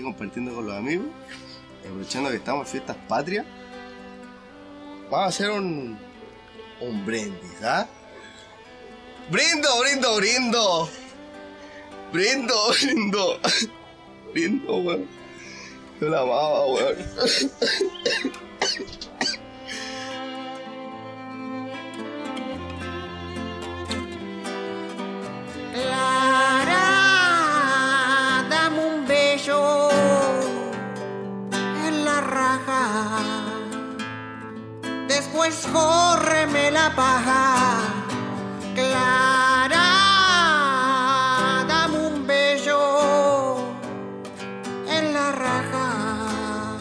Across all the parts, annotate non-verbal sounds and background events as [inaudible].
compartiendo con los amigos, aprovechando que estamos en fiestas patrias, vamos a hacer un, un brindis, ¿ah? ¡Brindo, brindo, brindo! ¡Brindo, [laughs] brindo! ¡Brindo, weón! Yo la amaba, weón. [laughs] Después córreme la paja. Clara, dame un beso en la raja.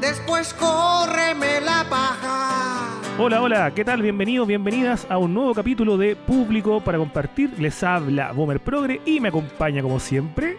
Después córreme la paja. Hola, hola, ¿qué tal? Bienvenidos, bienvenidas a un nuevo capítulo de Público para Compartir. Les habla Boomer Progre y me acompaña como siempre.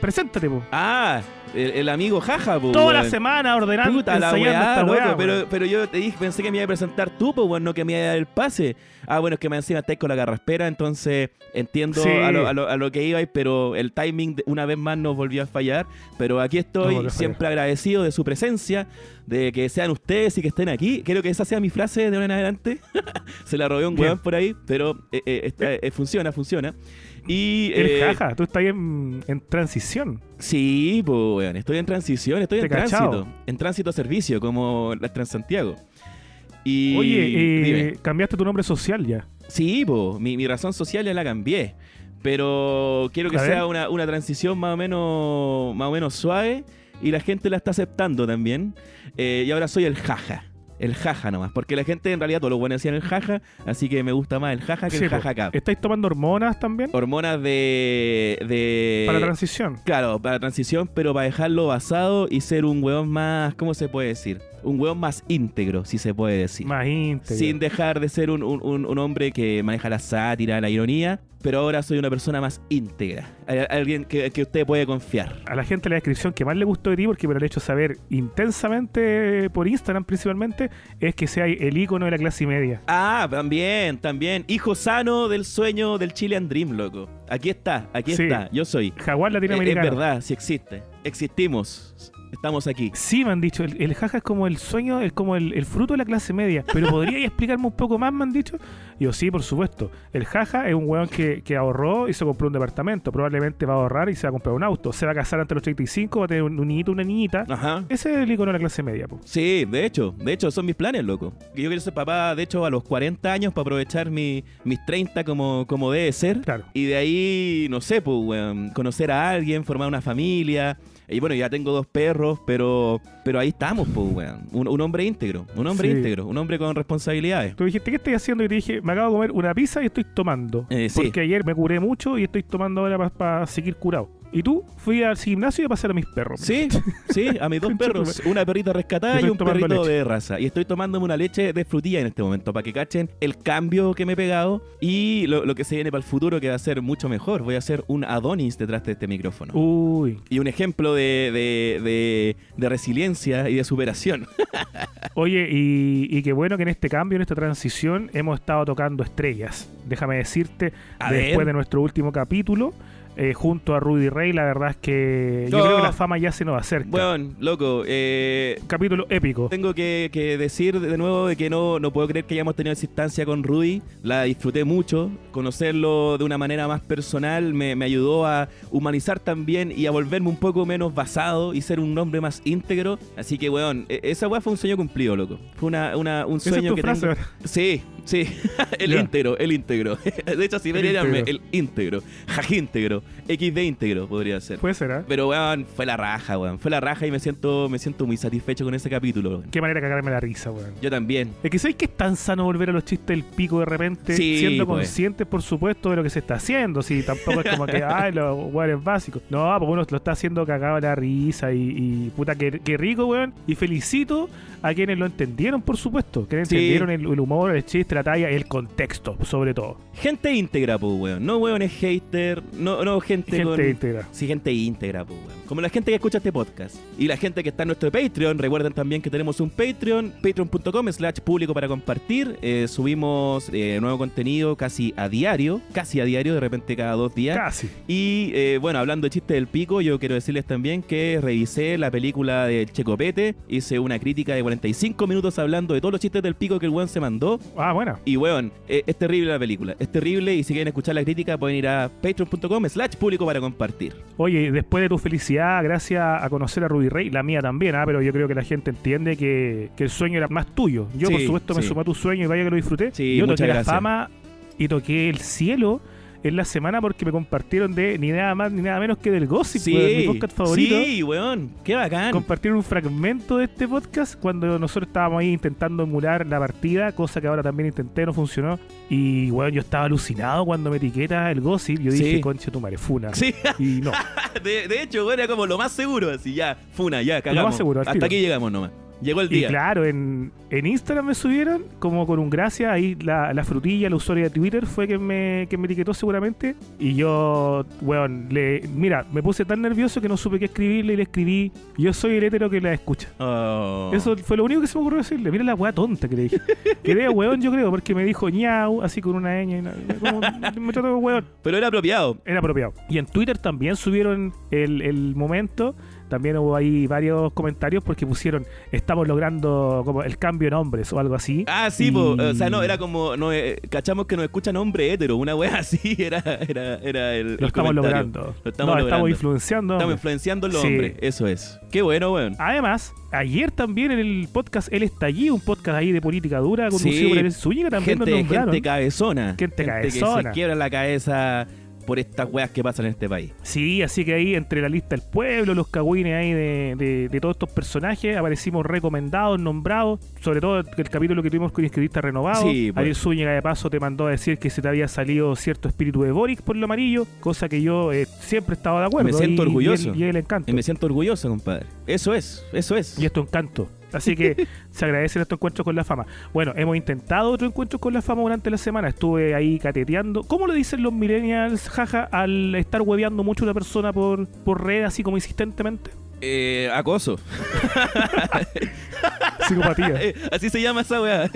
Preséntate, po. Ah, el, el amigo Jaja, po, Toda la weón. semana ordenando, Puta la ensayando weá, esta loco, weá, pero, pero yo te dije, pensé que me iba a presentar tú, bueno, no que me iba a dar el pase. Ah, bueno, es que me encima estáis con la garraspera, entonces entiendo Sí. a, lo, a lo- a lo que ibais, pero el timing de- una vez más nos volvió a fallar. Pero aquí estoy siempre agradecido de su presencia, de que sean ustedes y que estén aquí. Creo que esa sea mi frase de ahora en adelante. [laughs] Se la robé un Bien. weón por ahí, pero eh, eh, está- eh, funciona, funciona. Y, Eres eh, jaja, tú estás ahí en, en transición. Sí, pues, weón. Estoy en transición, estoy en cachao. tránsito. En tránsito a servicio, como la Transantiago. Y. Oye, eh, dime. cambiaste tu nombre social ya. Sí, pues, mi, mi razón social ya la cambié. Pero quiero que A sea una, una transición más o menos más o menos suave. Y la gente la está aceptando también. Eh, y ahora soy el jaja. El jaja nomás. Porque la gente en realidad todos los buenos decían el jaja. Así que me gusta más el jaja que Sí, el jaja acá. ¿Estáis tomando hormonas también? Hormonas de. de para transición. Claro, para transición, pero para dejarlo basado y ser un weón más, ¿cómo se puede decir? Un weón más íntegro, si se puede decir. Más íntegro. Sin dejar de ser un, un- un- hombre que maneja la sátira, la ironía, pero ahora soy una persona más íntegra. Al- Alguien que, que usted puede confiar. a la gente la descripción que más le gustó de ti, porque me lo han hecho saber intensamente por Instagram principalmente, es que sea el icono de la clase media. Ah, también, también. Hijo sano del sueño del Chilean Dream, loco. Aquí está, aquí Sí. está. Yo soy. Jaguar Es, es latinoamericano. verdad, sí existe. Existimos. Estamos aquí. Sí, me han dicho, el, el jaja es como el sueño, es como el, el fruto de la clase media. Pero ¿podríais [laughs] explicarme un poco más, me han dicho? Y yo, sí, por supuesto. El jaja es un weón que, que ahorró y se compró un departamento. Probablemente va a ahorrar y se va a comprar un auto. Se va a casar ante los 35, va a tener un, un niñito, una niñita. Ajá. Ese es el icono de la clase media, po. Sí, de hecho, de hecho son mis planes, loco. Yo quiero ser papá, de hecho, a los 40 años para aprovechar mi- mis 30 como, como debe ser. Claro. Y de ahí, no sé, pues, weón, conocer a alguien, formar una familia. Y bueno, ya tengo dos perros, pero pero ahí estamos, pues, weón. Un, un hombre íntegro, un hombre Sí. íntegro, un hombre con responsabilidades. Tú dijiste, ¿qué estoy haciendo? Y te dije, me acabo de comer una pizza y estoy tomando. Eh, sí. Porque ayer me curé mucho y estoy tomando ahora para seguir curado. Y tú, fui al gimnasio y a pasar a mis perros. Sí, sí, a mis [laughs] dos perros. Una perrita rescatada y un perrito leche. de raza. Y estoy tomándome una leche de frutilla en este momento para que cachen el cambio que me he pegado y lo, lo que se viene para el futuro que va a ser mucho mejor. Voy a ser un Adonis detrás de este micrófono. Uy. Y un ejemplo de, de, de- de resiliencia y de superación. [laughs] Oye, y, y qué bueno que en este cambio, en esta transición, hemos estado tocando estrellas. Déjame decirte, A después ver. de nuestro último capítulo, eh, junto a Rudy Rey, la verdad es que yo No. creo que la fama ya se nos acerca. Bueno, loco, eh, Capítulo épico. tengo que, que decir de nuevo de que no, no puedo creer que hayamos tenido esa instancia con Rudy. La disfruté mucho. Conocerlo de una manera más personal me, me ayudó a humanizar también y a volverme un poco menos basado y ser un hombre más íntegro. Así que, weón, e- esa weá fue un sueño cumplido, loco. Fue una, una- un Esa es sueño tu que frase tengo. Sí, sí. [laughs] el íntegro, el íntegro. [laughs] De hecho, si El me dieran, íntegro. el íntegro. Jajíntegro. XD íntegro podría ser. Puede ser, ¿ah? Pero, weón, fue la raja, weón. Fue la raja y me siento, me siento muy satisfecho con ese capítulo, weón. Qué manera de cagarme la risa, weón. Yo también. Es que sabéis que es tan sano volver a los chistes del pico de repente, Sí, siendo pues. conscientes, por supuesto, de lo que se está haciendo. Si tampoco es como que, [laughs] ay, los weones básicos. No, porque uno lo está haciendo cagado la risa y, y puta, qué, qué rico, weón. Y felicito a quienes lo entendieron, por supuesto. Que Sí. entendieron el, el humor, el chiste, la talla, el contexto, sobre todo. Gente íntegra, pues, weón. No weones hater, no, no gente, Gente con... íntegra. Sí, gente íntegra, pues, weón. Como la gente que escucha este podcast. Y la gente que está en nuestro Patreon, recuerden también que tenemos un Patreon, patreon.com slash público para compartir. Eh, subimos eh, nuevo contenido casi a diario, casi a diario, de repente cada dos días. Casi. Y eh, bueno, hablando de chiste del pico, yo quiero decirles también que revisé la película de Checopete, hice una crítica de 45 minutos hablando de todos los chistes del pico que el weón se mandó. Ah, bueno. Y weón, es terrible la película, es terrible y si quieren escuchar la crítica pueden ir a patreon.com slash público para compartir. Oye, después de tu felicidad, gracias a conocer a Rudy Rey, la mía también, ah, pero yo creo que la gente entiende que, que el sueño era más tuyo. Yo, por Sí, supuesto, me sumé a tu sueño y vaya que lo disfruté. Sí, yo toqué la fama y toqué el cielo en la semana porque me compartieron de ni nada más ni nada menos que del Gossip, weón, mi podcast favorito. sí, weón, qué bacán. Compartieron un fragmento de este podcast cuando nosotros estábamos ahí intentando emular la partida, cosa que ahora también intenté, no funcionó. Y bueno, yo estaba alucinado cuando me etiqueta el gossip. Yo dije, Sí. concha tu madre, funa. Sí, Y no. [laughs] de, de hecho, weón, era como lo más seguro, así ya, funa, ya, cagamos. más seguro, Hasta tiro. aquí llegamos nomás. Llegó el Y día. claro, en, en Instagram me subieron, como con un gracia, ahí la, la frutilla, la usuaria de Twitter fue que me, que me etiquetó seguramente. Y yo, weón, le, mira, me puse tan nervioso que no supe qué escribirle y le escribí, yo soy el hétero que la escucha. Oh. Eso fue lo único que se me ocurrió decirle. Mira la weá tonta que le dije. [laughs] Que era weón, yo creo, porque me dijo ñau, así con una ñ. y como- me de weón. Pero era apropiado. Era apropiado. Y en Twitter también subieron el, el momento. También hubo ahí varios comentarios porque pusieron, estamos logrando como el cambio de nombres o algo así. Ah, sí, Y- po. o sea, no, era como, no, eh, cachamos que nos escuchan hombre hétero, una wea así, [laughs] era, era, era el, Lo el estamos comentario. logrando. Lo estamos no, logrando. estamos influenciando. Estamos hombres. influenciando en los Sí. hombres, eso es. Qué bueno, weón. Además, ayer también en el podcast El Estallido, un podcast ahí de política dura, conducido Sí. por Eres Zúñiga, también nos Gente, nombraron. gente cabezona. Gente que cabezona. se quiebra la cabeza por estas weas que pasan en este país. Sí, así que ahí entre la lista del pueblo, los cagüines ahí de, de- de todos estos personajes, aparecimos recomendados, nombrados, sobre todo el capítulo que tuvimos con inscribista renovado. Sí, pues. Ariel Zúñiga de paso te mandó a decir que se te había salido cierto espíritu de Boric por lo amarillo, cosa que yo eh, siempre estaba de acuerdo. Me siento y- orgulloso. Y, él, y él encanto. Y me siento orgulloso, compadre. Eso es, eso es. Y esto encanto. Así que [laughs] se agradecen estos encuentros con la fama. Bueno, hemos intentado otro encuentro con la fama durante la semana. Estuve ahí cateteando. ¿Cómo le dicen los millennials, jaja, al estar hueveando mucho a una persona por, por red así como insistentemente? Eh, acoso. [laughs] Psicopatía. Eh, Así se llama esa weá.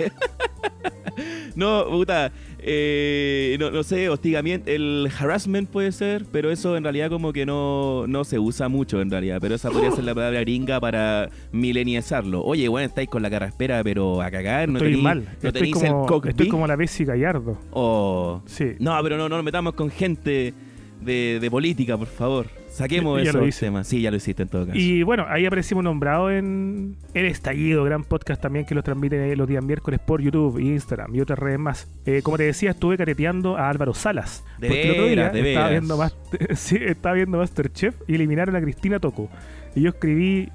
[laughs] no, puta. eh, no, no sé, hostigamiento. El harassment puede ser, pero eso en realidad como que no, no se usa mucho en realidad. Pero esa podría ser la palabra gringa para milenializarlo. Oye, bueno, estáis con la carraspera, pero a cagar. No estoy mal. No estoy, el como, estoy como la Bessie Gallardo. O- Sí. No, pero no, no nos metamos con gente de, de política, por favor. Saquemos Ya esos temas. Sí, ya lo hiciste en todo caso. Y bueno, ahí aparecimos nombrados en El Estallido, gran podcast también que los transmiten ahí los días miércoles por YouTube, Instagram y otras redes más. Eh, como te decía, estuve careteando a Álvaro Salas. De porque el otro día de estaba veras. viendo, Master- [laughs] sí, estaba viendo Masterchef y eliminaron a Cristina Toco. Y yo escribí,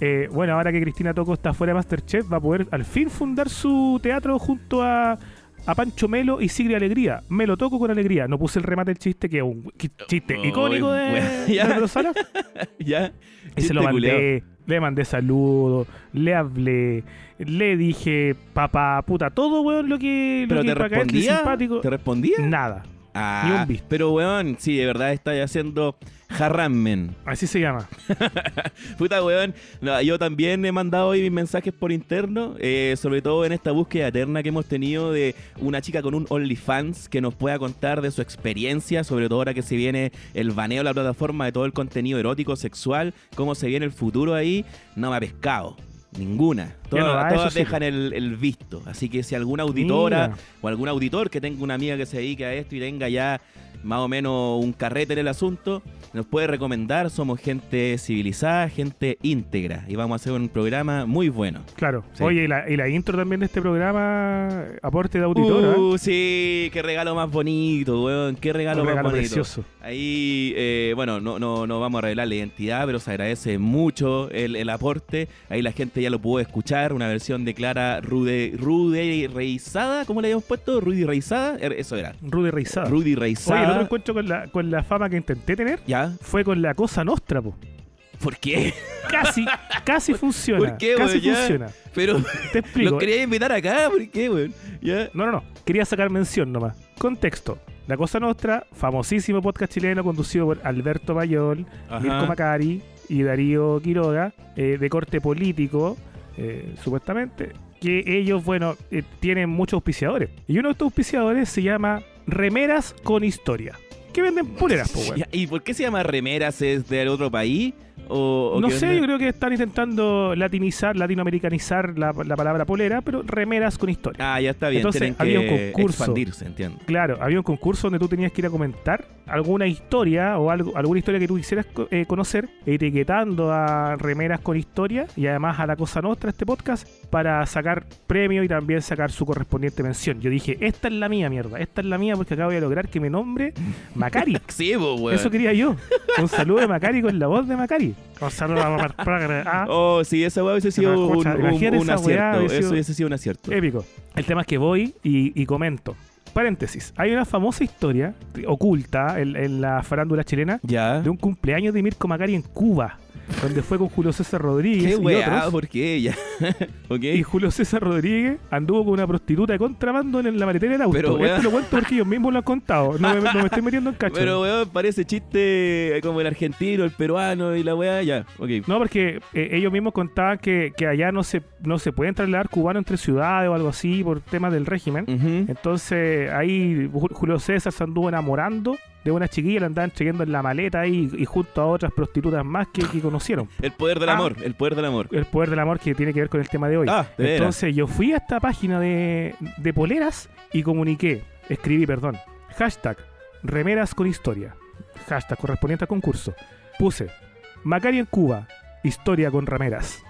eh, bueno, ahora que Cristina Toco está fuera de Masterchef, va a poder al fin fundar su teatro junto a, a Pancho Melo y Sigrid Alegría. Me lo toco con alegría. No puse el remate del chiste, que es un chiste icónico de, bueno, [laughs] ya. [laughs] Ya. Y se lo culiao. mandé, le mandé saludos, le hablé, le dije, papá, puta, todo, weón, lo que, lo ¿Pero que te para respondía? simpático. ¿Te respondía? Nada, Ah, Ni un visto. Pero, weón, sí, de verdad está haciendo harramen. así se llama. [laughs] Puta, weón. No, yo también he mandado hoy mis mensajes por interno, eh, sobre todo en esta búsqueda eterna que hemos tenido de una chica con un OnlyFans que nos pueda contar de su experiencia, sobre todo ahora que se viene el baneo de la plataforma de todo el contenido erótico, sexual, cómo se viene el futuro ahí. No me ha pescado. Ninguna. Todas, no da, todas sí. dejan el, el visto. Así que si alguna auditora Mira. o algún auditor que tenga una amiga que se dedique a esto y tenga ya más o menos un carrete en el asunto, nos puede recomendar. Somos gente civilizada, gente íntegra y vamos a hacer un programa muy bueno. Claro. Sí. Oye, y la, y la intro también de este programa, aporte de auditora. Uh, sí, qué regalo más bonito, weón. Qué regalo, un más regalo bonito. precioso. Ahí, eh, bueno, no, no, no vamos a revelar la identidad, pero se agradece mucho el, el aporte. Ahí la gente ya lo pudo escuchar, una versión de Clara Rude, Rude Reizada, ¿cómo le habíamos puesto? Rudy Reizada, Er- eso era. Rudy Reizada. Rudy Oye, el Reizada. otro encuentro con la, con la fama que intenté tener ¿Ya? Fue con la cosa nostra, po. ¿Por qué? Casi, casi [laughs] funciona. ¿Por qué, casi? Ya. funciona. Pero Te explico. lo quería invitar acá, ¿por qué, weón? No, no, no. Quería sacar mención nomás. Contexto. La Cosa Nostra, famosísimo podcast chileno conducido por Alberto Mayol. Mirko Macari y Darío Quiroga, eh, de corte político, eh, supuestamente, que ellos, bueno, eh, tienen muchos auspiciadores. Y uno de estos auspiciadores se llama Remeras con Historia. Que venden poleras, pues, weón. [laughs] ¿Y por qué se llama remeras? ¿Es de otro país? ¿O, o No sé, yo creo que están intentando latinizar, latinoamericanizar la, la palabra polera, pero remeras con historia. Ah, ya está bien. Entonces, Tienen había que un concurso. expandirse, entiendo. Claro, había un concurso donde tú tenías que ir a comentar alguna historia o algo, alguna historia que tú quisieras eh, conocer, etiquetando a remeras con historia y además a la Cosa Nostra, este podcast, para sacar premio y también sacar su correspondiente mención. Yo dije, esta es la mía, mierda, esta es la mía porque acabo de lograr que me nombre Macari. [laughs] Sí, pues, weón. Eso quería yo. Un saludo de Macari con la voz de Macari. Un saludo a Progre- ah, Oh, sí, esa weá hubiese sido un, un- acierto. hubiese Eso hubiese sido un acierto. Épico. El tema es que voy y, y comento. Paréntesis. Hay una famosa historia oculta en, en la farándula chilena Ya. de un cumpleaños de Mirko Macari en Cuba, donde fue con Julio César Rodríguez Qué y weá, otros. ¿por qué? [laughs] Ok. Y Julio César Rodríguez anduvo con una prostituta de contrabando en la maletera del auto. Pero, weá. Esto lo cuento porque ellos mismos lo han contado. No me, no me estoy metiendo en cacho. Pero weón, parece chiste como el argentino, el peruano y la weá, ya. Ok. No, porque eh, ellos mismos contaban que, que allá no se, no se pueden trasladar cubanos entre ciudades o algo así por temas del régimen. Entonces ahí Ju- Julio César se anduvo enamorando de una chiquilla, la andaban trayendo en la maleta ahí y junto a otras prostitutas más que, que conocieron. El poder del Ah. amor, el poder del amor. El poder del amor que tiene que ver con el tema de hoy. Ah, de veras. Entonces yo fui a esta página de, de poleras y comuniqué, escribí, perdón, hashtag remeras con historia, hashtag correspondiente al concurso. Puse Macari en Cuba, historia con remeras.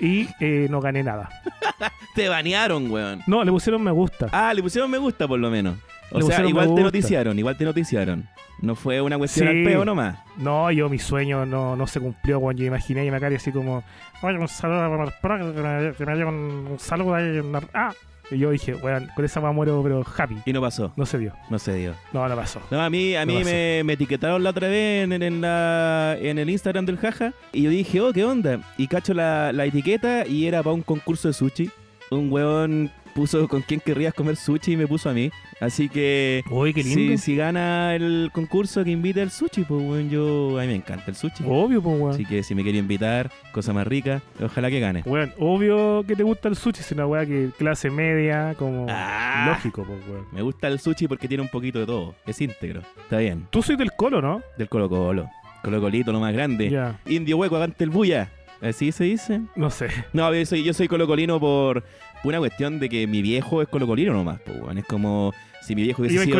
Y eh, no gané nada. [laughs] Te banearon, weón. No, le pusieron me gusta. Ah, le pusieron me gusta por lo menos. O sea, igual me te noticiaron, igual te noticiaron. No fue una cuestión Sí. al peo nomás. No, yo mi sueño no, no se cumplió cuando yo imaginé a Macari así como, oye, un saludo a que me, que me lleve un, un saludo ahí. una- Ah, y yo dije, weón, con esa me muero, pero happy. Y no pasó, No se dio. no se dio. No, no pasó. No, a mí, a No mí pasó. me, me etiquetaron la otra vez en, en la, en el Instagram del Jaja y yo dije, oh, ¿qué onda? Y cacho la, la etiqueta y era para un concurso de sushi. Un weón puso con quién querrías comer sushi y me puso a mí. Así que Uy, qué si, lindo. si gana el concurso que invite al sushi, pues weón, yo, a mí me encanta el sushi. Obvio, pues, weón. Así que si me quiere invitar, cosa más rica, ojalá que gane. Weón, obvio que te gusta el sushi, es una weá que clase media, como Ah. lógico, pues, weón. Me gusta el sushi porque tiene un poquito de todo. Es íntegro. Está bien. Tú soy del colo, ¿no? Del Colo Colo. Colo Colito, lo más grande. Ya, Indio hueco, agante el bulla. ¿Así se dice? no sé. No, yo soy, yo soy colocolino por una cuestión de que mi viejo es colocolino nomás, pues, weón. Es como si mi viejo hubiese sido...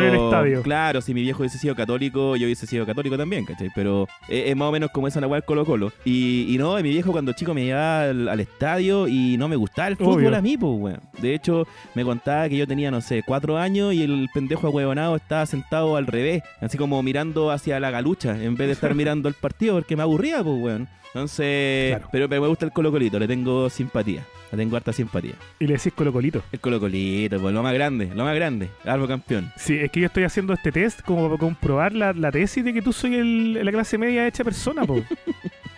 Claro, si mi viejo hubiese sido católico, yo hubiese sido católico también, ¿cachai? Pero es, es más o menos como esa la weá del Colo Colo. Y, y no, mi viejo cuando chico me llevaba al, al estadio y no me gustaba el fútbol Obvio. a mí, pues, weón. De hecho, me contaba que yo tenía, no sé, cuatro años y el pendejo ahuevonado estaba sentado al revés, así como mirando hacia la galucha, en vez de estar [laughs] mirando el partido, porque me aburría, pues, weón. Entonces, Claro. pero, pero me gusta el Colo Colito, le tengo simpatía. Tengo harta simpatía. Y le decís colo colito. El Colo Colito, pues lo más grande, lo más grande. Árbol campeón. Sí, es que yo estoy haciendo este test como para comprobar la, la tesis de que tú soy el, la clase media hecha persona, po.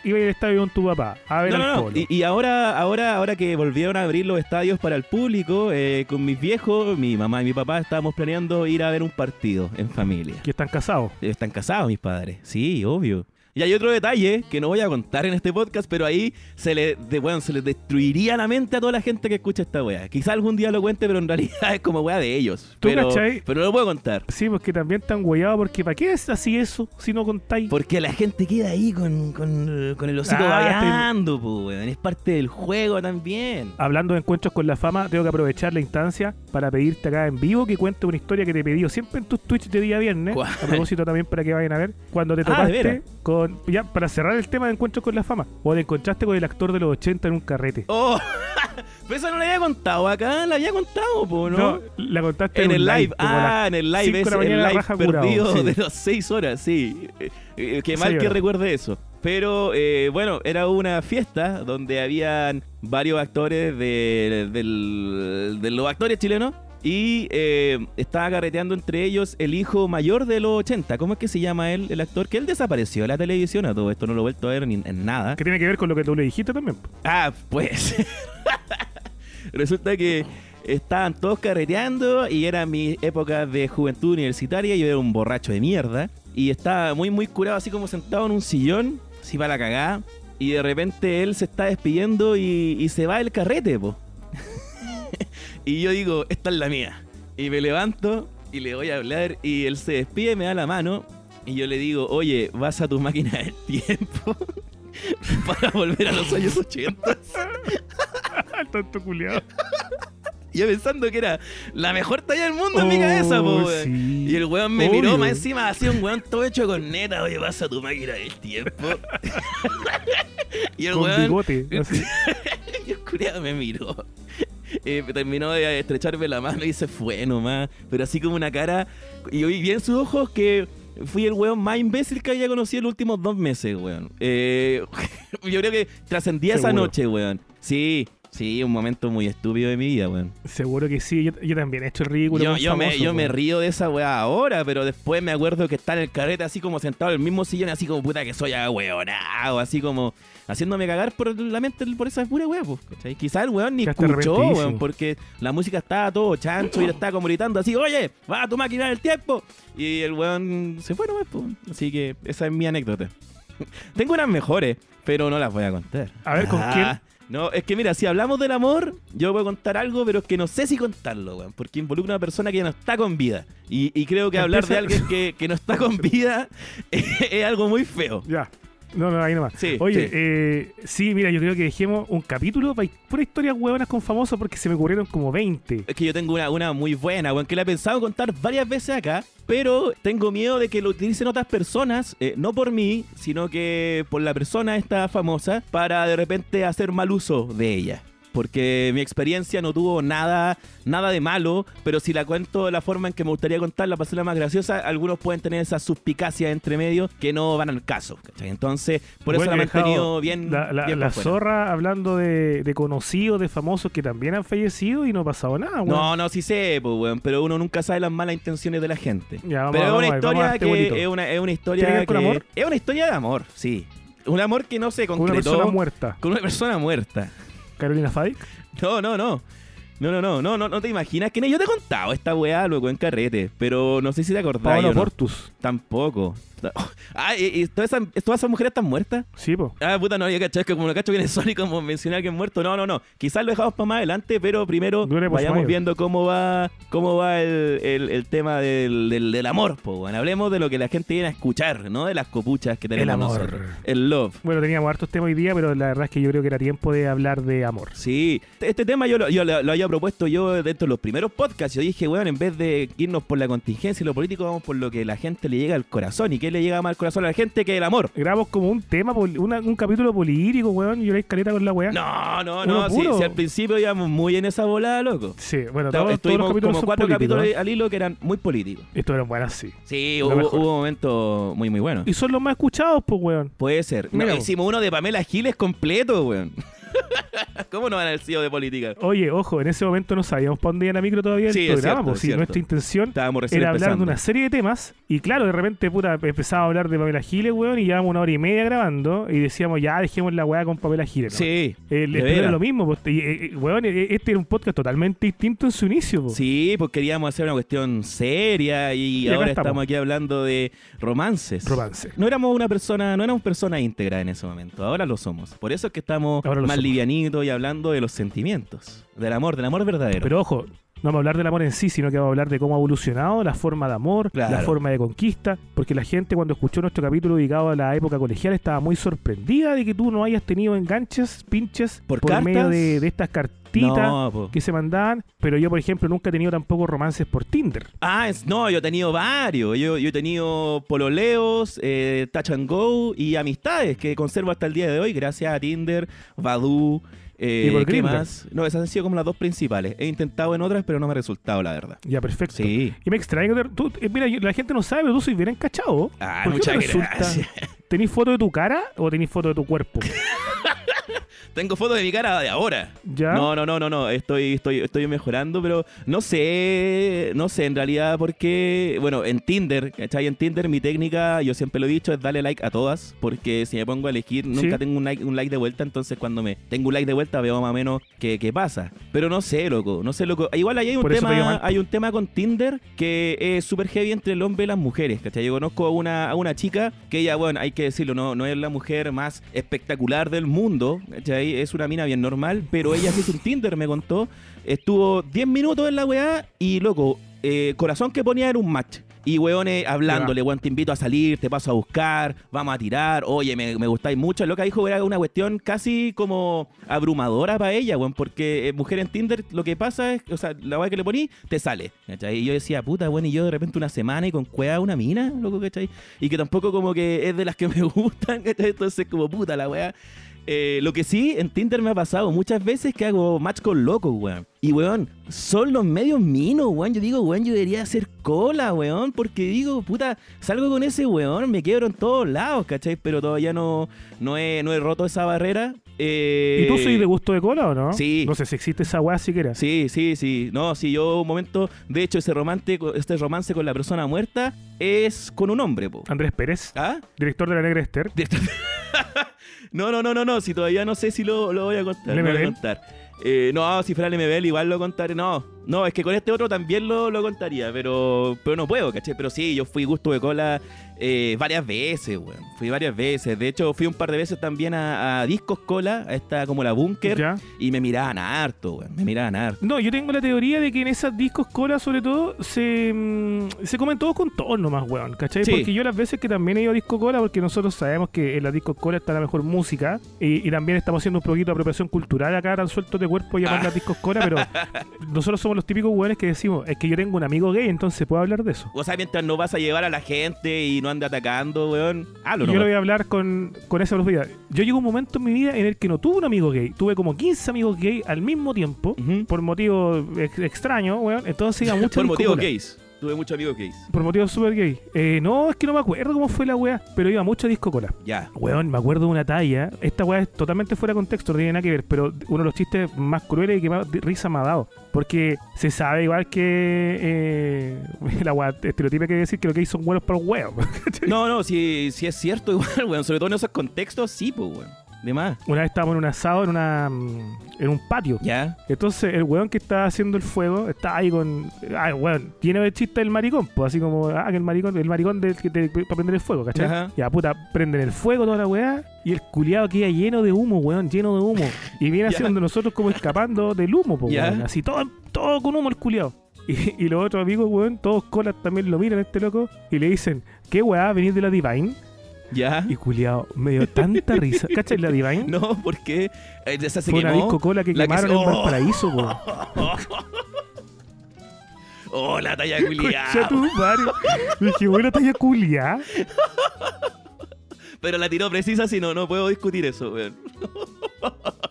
Iba a ir al estadio con tu papá a ver No, al no. Y, y ahora, ahora, ahora que volvieron a abrir los estadios para el público, eh, con mis viejos, mi mamá y mi papá estábamos planeando ir a ver un partido en familia. Que están casados. Están casados mis padres, sí, obvio. Y hay otro detalle que no voy a contar en este podcast, pero ahí se le, de, bueno, se les destruiría la mente a toda la gente que escucha esta wea. Quizá algún día lo cuente, pero en realidad [laughs] es como wea de ellos. ¿Tú Pero, cachai? pero no lo puedo contar. Sí, porque también están hueados porque ¿para qué es así eso si no contáis? Porque la gente queda ahí con, con, con el hocico Ah, babeando, po, weón. Es parte del juego también. Hablando de encuentros con la fama, tengo que aprovechar la instancia para pedirte acá en vivo que cuentes una historia que te he pedido siempre en tus Twitch de día viernes. ¿Cuál? [laughs] A propósito también para que vayan a ver. Cuando te Ah, ¿de topaste con. Ya, para cerrar el tema de encuentros con la fama. O te encontraste con el actor de los 80 en un carrete. Oh, [laughs] pero eso no lo había contado acá, la había contado, po, ¿no? la contaste En el live, ah, en el live, de la el live curado, perdido sí. de las 6 horas, sí. Eh, eh, qué mal que recuerde eso. Pero eh, bueno, era una fiesta donde habían varios actores de, de los actores chilenos y eh, estaba carreteando entre ellos el hijo mayor de los 80. ¿Cómo es que se llama él, el actor? Que él desapareció de la televisión, a todo esto no lo he vuelto a ver ni en nada. Que tiene que ver con lo que tú le dijiste también. Ah, pues. [laughs] Resulta que estaban todos carreteando y era mi época de juventud universitaria. Yo era un borracho de mierda. Y estaba muy, muy curado, así como sentado en un sillón, así para la cagada, y de repente él se está despidiendo y, y se va el carrete, po. [laughs] y yo digo, esta es la mía. Y me levanto y le voy a hablar y él se despide, me da la mano y yo le digo, oye, vas a tu máquina del [laughs] tiempo [laughs] para volver a los años 80. El tonto culiado. Yo pensando que era la mejor talla del mundo en mi cabeza, po, Oh, sí. Y el weón me Obvio. miró más encima, así un weón todo hecho con neta, oye, vas a tu máquina del tiempo. y el Con weón, bigote. así. y el culiao me miró. [laughs] Eh, terminó de estrecharme la mano y se fue nomás. Pero así como una cara. Y vi en sus ojos que fui el weón más imbécil que había conocido en los últimos dos meses, weón. Eh, [laughs] yo creo que trascendí esa noche, weón. Sí, sí, un momento muy estúpido de mi vida, weón. Seguro que sí. Yo, yo también he hecho el ridículo. Yo, me, famosos, yo me weón. río de esa weá ahora, pero después me acuerdo que está en el carrete así como sentado en el mismo sillón, así como puta que soy weonado, así como haciéndome cagar por la mente por esa pura weá, pues, ¿cachai? Quizás el weón ni escuchó, weón, porque la música estaba todo chancho y él estaba como gritando así, oye, va a tu máquina del tiempo. Y el weón se fue nomás, pues. Así que esa es mi anécdota. [laughs] Tengo unas mejores, pero no las voy a contar. A ver, ¿con quién? No, es que mira, si hablamos del amor, yo voy a contar algo, pero es que no sé si contarlo, weón, porque involucra a una persona que ya no está con vida. Y, y creo que hablar de alguien [laughs] que, que no está con vida es, [laughs] es algo muy feo. Ya. No, no, ahí nomás. Sí, Oye, sí. eh, sí, mira, yo creo que dejemos un capítulo para pura historias huevonas con famosos porque se me ocurrieron como 20. Es que yo tengo una, una muy buena, weón, que la he pensado contar varias veces acá, pero tengo miedo de que lo utilicen otras personas, eh, no por mí, sino que por la persona esta famosa, para de repente hacer mal uso de ella. Porque mi experiencia no tuvo nada, nada de malo, pero si la cuento de la forma en que me gustaría contarla para hacerla más graciosa, algunos pueden tener esa suspicacia entre medio que no van al caso. ¿cachai? Entonces, por eso la he mantenido bien. La, la- bien la por fuera. zorra hablando de, de conocidos, de famosos que también han fallecido y no ha pasado nada, weón. No, no, sí sé, pues, weón, pero uno nunca sabe las malas intenciones de la gente. Ya, vamos- pero es una vamos este que es una, es una ¿Tiene historia que con amor? es una historia de amor, sí. Un amor que no se Con una concretó persona muerta. con una persona muerta. Carolina Fadik. No, no, no. No, no, no, no, no, no te imaginas que yo te he contado esta weá luego en carrete, pero no sé si te acordás Paolo o no. Portus. Tampoco. [laughs] Ah, ¿y, y todas, esas, mujeres están muertas? Sí, po. Ah, puta, no había cachado, es que como no cacho que es Sony como mencionar que es muerto. No, no, no. Quizás lo dejamos para más adelante, pero primero Dure vayamos mayo. viendo cómo va cómo va el, el- el tema del, del, del amor, po, weón. Hablemos de lo que la gente viene a escuchar, ¿no? De las copuchas que tenemos El amor. nosotros. El love. Bueno, teníamos hartos temas hoy día, pero la verdad es que yo creo que era tiempo de hablar de amor. Sí, este tema yo lo, yo lo, lo había propuesto yo dentro de los primeros podcasts. Yo dije, weón, en vez de irnos por la contingencia y lo político, vamos por lo que la gente le llega al corazón. ¿Y le llega más al corazón a la gente que el amor? Grabamos como un tema, una- un capítulo político, weón, y yo la escaleta con la weá. No, no, no. Si, al principio íbamos muy en esa volada, loco. Sí, bueno, todos, todos los Estuvimos capítulos como cuatro capítulos ¿eh? al hilo que eran muy políticos. Estos eran buenas, sí. Sí, hubo, hubo momentos muy, muy buenos. Y son los más escuchados, pues, weón. Puede ser. No, hicimos uno de Pamela Giles completo, weón. [laughs] ¿Cómo no van al CEO de política? Oye, ojo, en ese momento no sabíamos para dónde iba la micro todavía el Sí, programa, cierto, pues sí, cierto. nuestra intención era hablar de una serie de temas y claro, de repente, puta, empezaba a hablar de Pamela Giles, weón, y llevamos una hora y media grabando y decíamos, ya, dejemos la weá con Pamela Giles. ¿no? Sí. El espero veras. lo mismo, pues, y, eh, eh, weón, eh, este era un podcast totalmente distinto en su inicio, pues. Sí, pues queríamos hacer una cuestión seria y, ahora estamos. estamos. aquí hablando de romances. Romance. No éramos una persona, no éramos personas íntegras en ese momento, ahora lo somos. Por eso es que estamos Ahora más somos. livianitos y hablando de los sentimientos, del amor, del amor verdadero. Pero ojo, no vamos a hablar del amor en sí, sino que vamos a hablar de cómo ha evolucionado la forma de amor, Claro. la forma de conquista, porque la gente cuando escuchó nuestro capítulo dedicado a la época colegial estaba muy sorprendida de que tú no hayas tenido enganches, pinches, ¿Por medio cartas? de, de estas no, que se mandaban, pero yo, por ejemplo, nunca he tenido tampoco romances por Tinder. Ah, es- no, yo he tenido varios. Yo, yo he tenido pololeos, eh, touch and go y amistades que conservo hasta el día de hoy gracias a Tinder, Badoo. eh, ¿Y por ¿Qué más? No, esas han sido como las dos principales. He intentado en otras, pero no me ha resultado, la verdad. Ya, perfecto. Sí. Y me extraña que te- tú, eh, mira, la gente no sabe, pero tú soy bien encachado. Ah, ¿Por qué muchas te gracias. ¿Tenís foto de tu cara o tenís foto de tu cuerpo? [laughs] Tengo fotos de mi cara de ahora. ¿Ya? No, no, no, no, no. Estoy, estoy, estoy mejorando, pero no sé, no sé en realidad porque, bueno, en Tinder, ¿cachai? En Tinder mi técnica, yo siempre lo he dicho, es darle like a todas, porque si me pongo a elegir, nunca Sí. tengo un like, un like de vuelta, entonces cuando me tengo un like de vuelta veo más o menos qué, qué pasa. Pero no sé, loco, no sé, loco. Igual ahí hay un Por tema, hay un tema con Tinder que es súper heavy entre el hombre y las mujeres, ¿cachai? Yo conozco a una, a una chica que ella, bueno, hay que decirlo, no, no es la mujer más espectacular del mundo, ¿cachai? Es una mina bien normal, pero ella se hizo un Tinder, me contó. Estuvo 10 minutos en la weá y, loco, eh, corazón que ponía era un match. Y weones hablándole, weón, te invito a salir, te paso a buscar, vamos a tirar, oye, me, me gustáis mucho. Lo que dijo era una cuestión casi como abrumadora para ella, weón, porque eh, mujer en Tinder lo que pasa es, o sea, la weá que le poní, te sale. ¿cachai? Y yo decía, puta, weón, y yo de repente una semana y con cueva una mina, loco, ¿cachai? Y que tampoco como que es de las que me [laughs] gustan, ¿cachai? Entonces, como puta la weá. Eh, lo que sí, en Tinder me ha pasado muchas veces que hago match con locos, weón. Y, weón, son los medios minos, weón. Yo digo, weón, yo debería hacer cola, weón. Porque digo, puta, salgo con ese weón, me quiebro en todos lados, ¿cachai? Pero todavía no, no, he, no he roto esa barrera. Eh, ¿Y tú soy de gusto de cola o no? sí. No sé si existe esa weá siquiera. Sí, sí, sí. No, sí, yo un momento, de hecho, ese romance, este romance con la persona muerta es con un hombre, po. Andrés Pérez, ¿Ah? director de La Negra Esther. [laughs] No, no, no, no, no, si todavía no sé si lo, lo voy a contar. lo voy a contar. Eh, no, si fuera Lemebel igual lo contaré. No, no, es que con este otro también lo, lo contaría, pero, pero no puedo, ¿cachai? Pero sí, yo fui gusto de cola eh, varias veces, weón. Fui varias veces. De hecho, fui un par de veces también a, a Discos Cola, a esta como la Búnker, y me miraban harto, weón. Me miraban harto. No, yo tengo la teoría de que en esas discos cola, sobre todo, se, mm, se comen todos con todos nomás, weón, ¿cachai? Sí. Porque yo las veces que también he ido a disco cola, porque nosotros sabemos que en las discos cola está la mejor música, y, y también estamos haciendo un poquito de apropiación cultural acá, tan sueltos de cuerpo, llamar Ah. las discos cola, pero [laughs] nosotros somos los típicos weones que decimos, es que yo tengo un amigo gay, entonces puedo hablar de eso. O sea, mientras no vas a llevar a la gente y no ande atacando, weón. Hablo, Y yo no. lo voy a hablar con, con esa profundidad. Yo llego a un momento en mi vida en el que no tuve un amigo gay. Tuve como 15 amigos gay al mismo tiempo, por motivos ex- extraños, weón. Entonces iba mucho [laughs] Por motivos gays. Tuve muchos amigos gays. Por motivos super gay. Eh, no, es que no me acuerdo cómo fue la weá, pero iba mucho a disco cola. Ya. Weón, me acuerdo de una talla. Esta weá es totalmente fuera de contexto, no tiene nada que ver, pero uno de los chistes más crueles y que más risa me ha dado. Porque se sabe igual que eh, [laughs] la weá estereotipa que decir que los gays son buenos para los huevos. No, no, si, si es cierto, igual, weón. Sobre todo en esos contextos, sí, pues, weón. De más. Una vez estábamos en un asado en una mm, en un patio. Ya. Entonces el weón que estaba haciendo el fuego está ahí con. Ah, weón, tiene el chiste del maricón, pues así como, ah, que el maricón, el maricón del que te- para prender el fuego, ¿cachai? Ajá. Ya puta, prenden el fuego toda la weá y el culiado queda lleno de humo, weón, lleno de humo. Y viene [laughs] haciendo nosotros como escapando del humo, pues, weón. Así todo, todo con humo el culiado. Y, y los otros amigos, weón, todos colas también lo miran a este loco y le dicen, ¿qué weá venís de la Divine? Ya. Y culiado, me dio tanta risa. [laughs] ¿Cachai la Divine? No, porque eh, esa se Fue una quemó. disco cola que La que quemaron se- en ¡Oh! Valparaíso, weón. [laughs] Oh, la talla culiada. Dije, buena talla culia. Pero la tiró precisa, si no, no puedo discutir eso, weón. [laughs]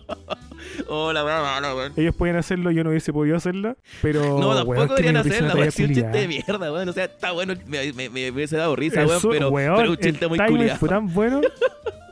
La weá mala, weón. Ellos pueden hacerlo, yo no hubiese podido hacerla. Pero. No, weón, tampoco me deberían hacerla, la weón. Si un chiste de mierda, weón. O sea, está bueno, me, me, me hubiese dado risa, weón, pero, weón, pero un chiste muy culiado. Fue tan bueno. [laughs]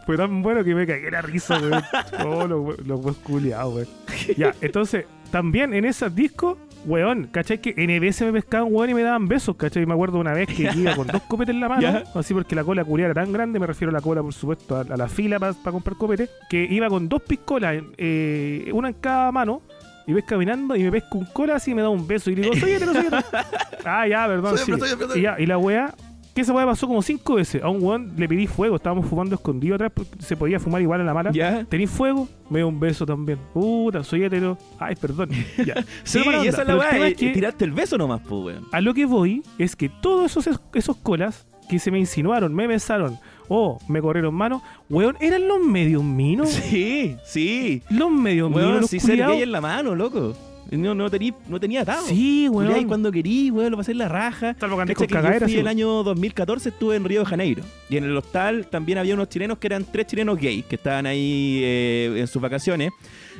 Fue tan bueno que me cagué la risa, weón. [laughs] Oh, los weón culiados, weón. Ya, entonces, también en esos discos, weón, ¿cachai? Que NBS me pescaban, weón, y me daban besos, ¿cachai? Me acuerdo una vez que [laughs] iba con dos copetes en la mano, así porque la cola culiada era tan grande, me refiero a la cola, por supuesto, a, a la fila para comprar copete, que iba con dos piscolas, eh, una en cada mano. Y ves caminando y me pesco un cola así y me da un beso. Y le digo, soy hetero, soy hetero. [laughs] ah, ya, perdón. Soy sí. hombre, soy hombre, soy Y, ya, y la weá, que esa weá pasó como cinco veces. A un weón le pedí fuego, estábamos fumando escondido atrás, se podía fumar igual en la mala. Ya. ¿Tenís fuego? Me dio un beso también. Puta, soy hetero. Ay, perdón. Ya. [laughs] Sí, y esa es la weá, tema eh, es que tiraste el beso nomás, pues, weón. A lo que voy es que todos esos, esos colas que se me insinuaron, me besaron o me corrieron mano, weón, eran los medios minos. Sí, sí. Los medios minos, Weón, los si ser gay en la mano, loco. No, no, tení, no tenía atado. Sí, weón. Culiáis cuando querí, weón, lo pasé en la raja. Salvo que con cagadera, sí, el año 2014, estuve en Río de Janeiro. Y en el hostal también había unos chilenos que eran tres chilenos gays, que estaban ahí eh, en sus vacaciones.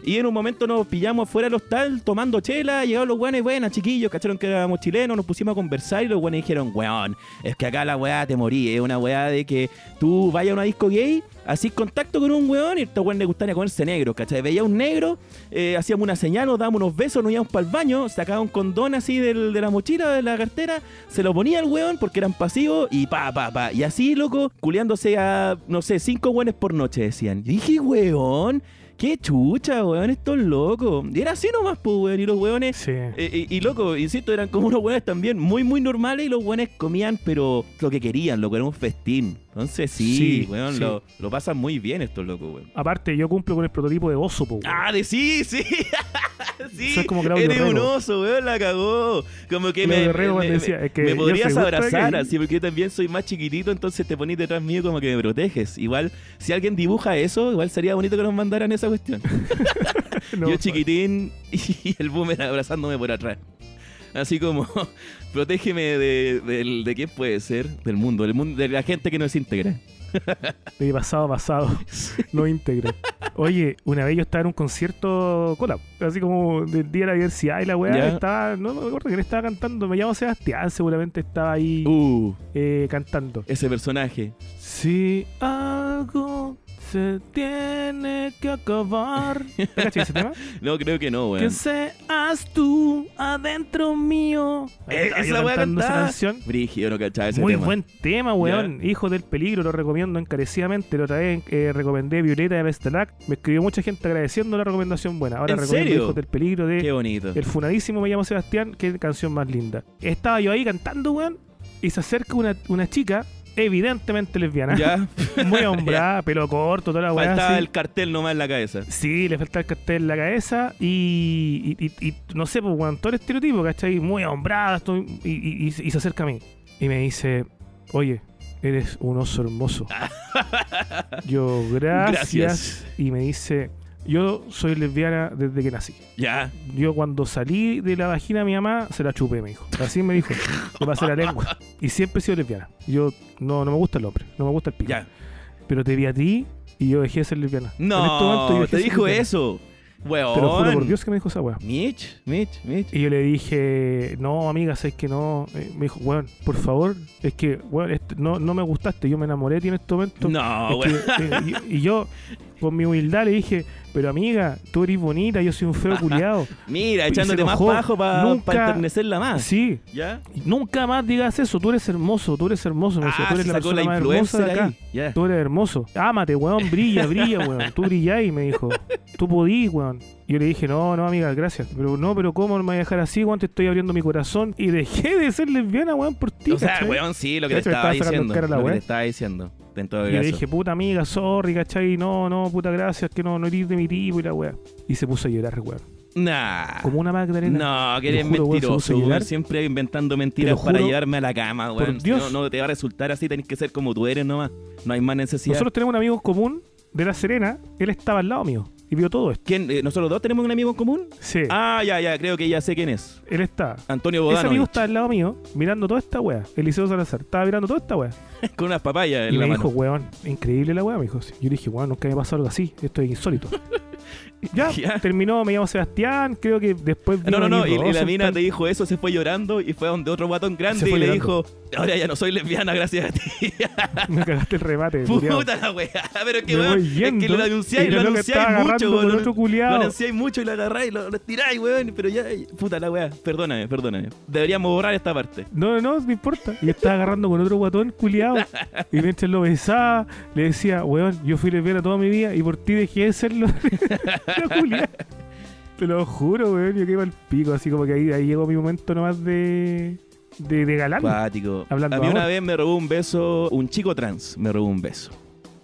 Y en un momento nos pillamos fuera del hostal tomando chela, llegaron los weones, buenas chiquillos, cacharon que éramos chilenos, nos pusimos a conversar y los weones dijeron, weón, es que acá la weá te morí, es una weá de que tú vayas a una disco gay, así contacto con un weón y a estos weones les gustaría comerse negro, ¿cachai? Veía un negro, eh, hacíamos una señal, nos dábamos unos besos, nos íbamos para el baño, sacaba un condón así del- de la mochila, de la cartera, se lo ponía al weón porque eran pasivos y pa, pa, pa. Y así, loco, culiándose a, no sé, cinco weones por noche, decían. Y dije, weón, qué chucha, weón, estos locos. Y era así nomás, pues, weón, y los weones... Sí. eh, y, y, loco, insisto, eran como unos weones también muy, muy normales y los weones comían, pero lo que querían, loco, era un festín. Entonces sí, Sí, weón, sí. Lo, lo pasan muy bien estos locos, weón. Aparte, yo cumplo con el prototipo de oso, po, weón. Ah, de sí, sí. [laughs] sí. Soy como Claudio Eres un oso, weón, la cagó. Como que me, Rego me, cuando me- decía, es que me yo podrías abrazar así, porque yo también soy más chiquitito, entonces te ponís detrás mío como que me proteges. Igual, si alguien dibuja eso, igual sería bonito que nos mandaran esa cuestión. [laughs] No, yo chiquitín [laughs] y el boomer abrazándome por atrás. Así como, [laughs] protégeme de, de quién puede ser, del mundo, del mundo, de la gente que no es íntegra. De pasado a pasado. No íntegro. Oye, una vez yo estaba en un concierto cola, así como del día de la diversidad y la weá Ya. estaba, no me acuerdo quién estaba cantando, me llamo Sebastián, seguramente estaba ahí Uh, eh, cantando. ese personaje. Si algo se tiene que acabar. [laughs] ¿Te ese tema? No, creo que no, Que weón. seas tú adentro mío. Eh, yo esa weá cantando esa cantaba. canción. Brigio, no cachaba ese Muy tema. buen tema, weón. Hijos del peligro, lo recomiendo encarecidamente. La otra vez eh, recomendé Violeta de Bestelac. Me escribió mucha gente agradeciendo la recomendación buena. Ahora ¿En recomiendo serio? Hijos del peligro Qué de bonito. El Funadísimo Me llamo Sebastián. Qué canción más linda. Estaba yo ahí cantando, weón. Y se acerca una, una chica, evidentemente lesbiana. Ya, [laughs] Muy hombrada, pelo corto, toda la weá. faltaba así. el cartel nomás en la cabeza. Sí, le faltaba el cartel en la cabeza y, y, y- y no sé, pues, weón, todo el estereotipo, ¿cachai? Muy ahombrada esto- y, se y se acerca a mí y me dice, oye, eres un oso hermoso. [laughs] Yo, gracias. Gracias. Y me dice, yo soy lesbiana desde que nací. Ya. Yo cuando salí de la vagina de mi mamá, se la chupé, me dijo. Así me dijo, [laughs] le pasé la lengua. Y siempre he sido lesbiana. Yo, no, no me gusta el hombre, no me gusta el pico. Ya. Pero te vi a ti y yo dejé de ser lesbiana. En este momento yo No, te dijo lesbiana. eso. Weón. Te lo juro por Dios que me dijo esa weá. Mitch, Mitch, Mitch. Y yo le dije, no, amiga, sabes que no. Eh, me dijo, weón, por favor, es que, weón, este- no, no me gustaste, yo me enamoré de ti en este momento. No, Es weón. que, eh, y, y yo, con mi humildad, le dije, pero amiga, tú eres bonita, yo soy un feo culiado. [laughs] Mira, echándote más bajo para Nunca- enternecerla más. Sí, ¿Ya? nunca más digas eso, tú eres hermoso, tú eres hermoso. Me decía, Ah, tú eres la persona la más hermosa de acá. Ya. Tú eres hermoso. Ámate, weón, brilla, brilla, weón. Tú brillás, me dijo. Tú podís, weón. Y yo le dije, no, no, amiga, gracias. Pero no, pero ¿cómo me voy a dejar así, weón? Te estoy abriendo mi corazón. Y dejé de ser lesbiana, weón, por ti. O sea, ¿cachai? weón, sí, lo que te estaba diciendo. cara que te estaba diciendo. En todo Y le dije, puta amiga, sorry, ¿cachai? No, no, puta gracias, que no, no eres de mi tipo y la weá. Y se puso a llorar, weón. Nah. Como una Magdalena. No, que eres juro, mentiroso, weón. Siempre inventando mentiras para llevarme a la cama, weón. no, Dios. no te va a resultar así, tenés que ser como tú eres nomás. No hay más necesidad. Nosotros tenemos un amigo común de La Serena. Él estaba al lado mío y vio todo esto. ¿Quién? Eh, ¿Nosotros dos tenemos un amigo en común? Sí, Ah, ya, ya, creo que ya sé quién es. él está. Antonio Ese Bodano. amigo estaba al lado mío mirando toda esta weá. Eliseo Salazar. Estaba mirando toda esta weá. [laughs] Con unas papayas Y en la me mano. dijo, weón, increíble la weá, me dijo. Yo le dije, weón, nunca me pasó algo así. Esto es insólito. [laughs] [laughs] ya, terminó, me llamo Sebastián. Creo que después. No, no, no. Y, la mina te dijo eso, se fue llorando y fue a donde otro guatón grande y le dijo, ahora ya no soy lesbiana gracias a ti. [laughs] Me cagaste el remate. [laughs] Puta la weá. Pero que, weón, es que lo anunciáis, lo anunciáis mucho, weón. Lo anunciáis mucho y lo agarráis, lo, lo tiráis, weón. Pero ya, puta la weá. Perdóname, perdóname. Deberíamos borrar esta parte. No, no, no importa. Y estaba agarrando con otro guatón culiado. Y mientras lo besaba, le decía, weón, yo fui lesbiana toda mi vida y por ti dejé de serlo. Te lo juro, weón, yo quedé al pico, así como que ahí, ahí llegó mi momento nomás de, de, de galán. Hablando a mí una vez me robó un beso, un chico trans me robó un beso.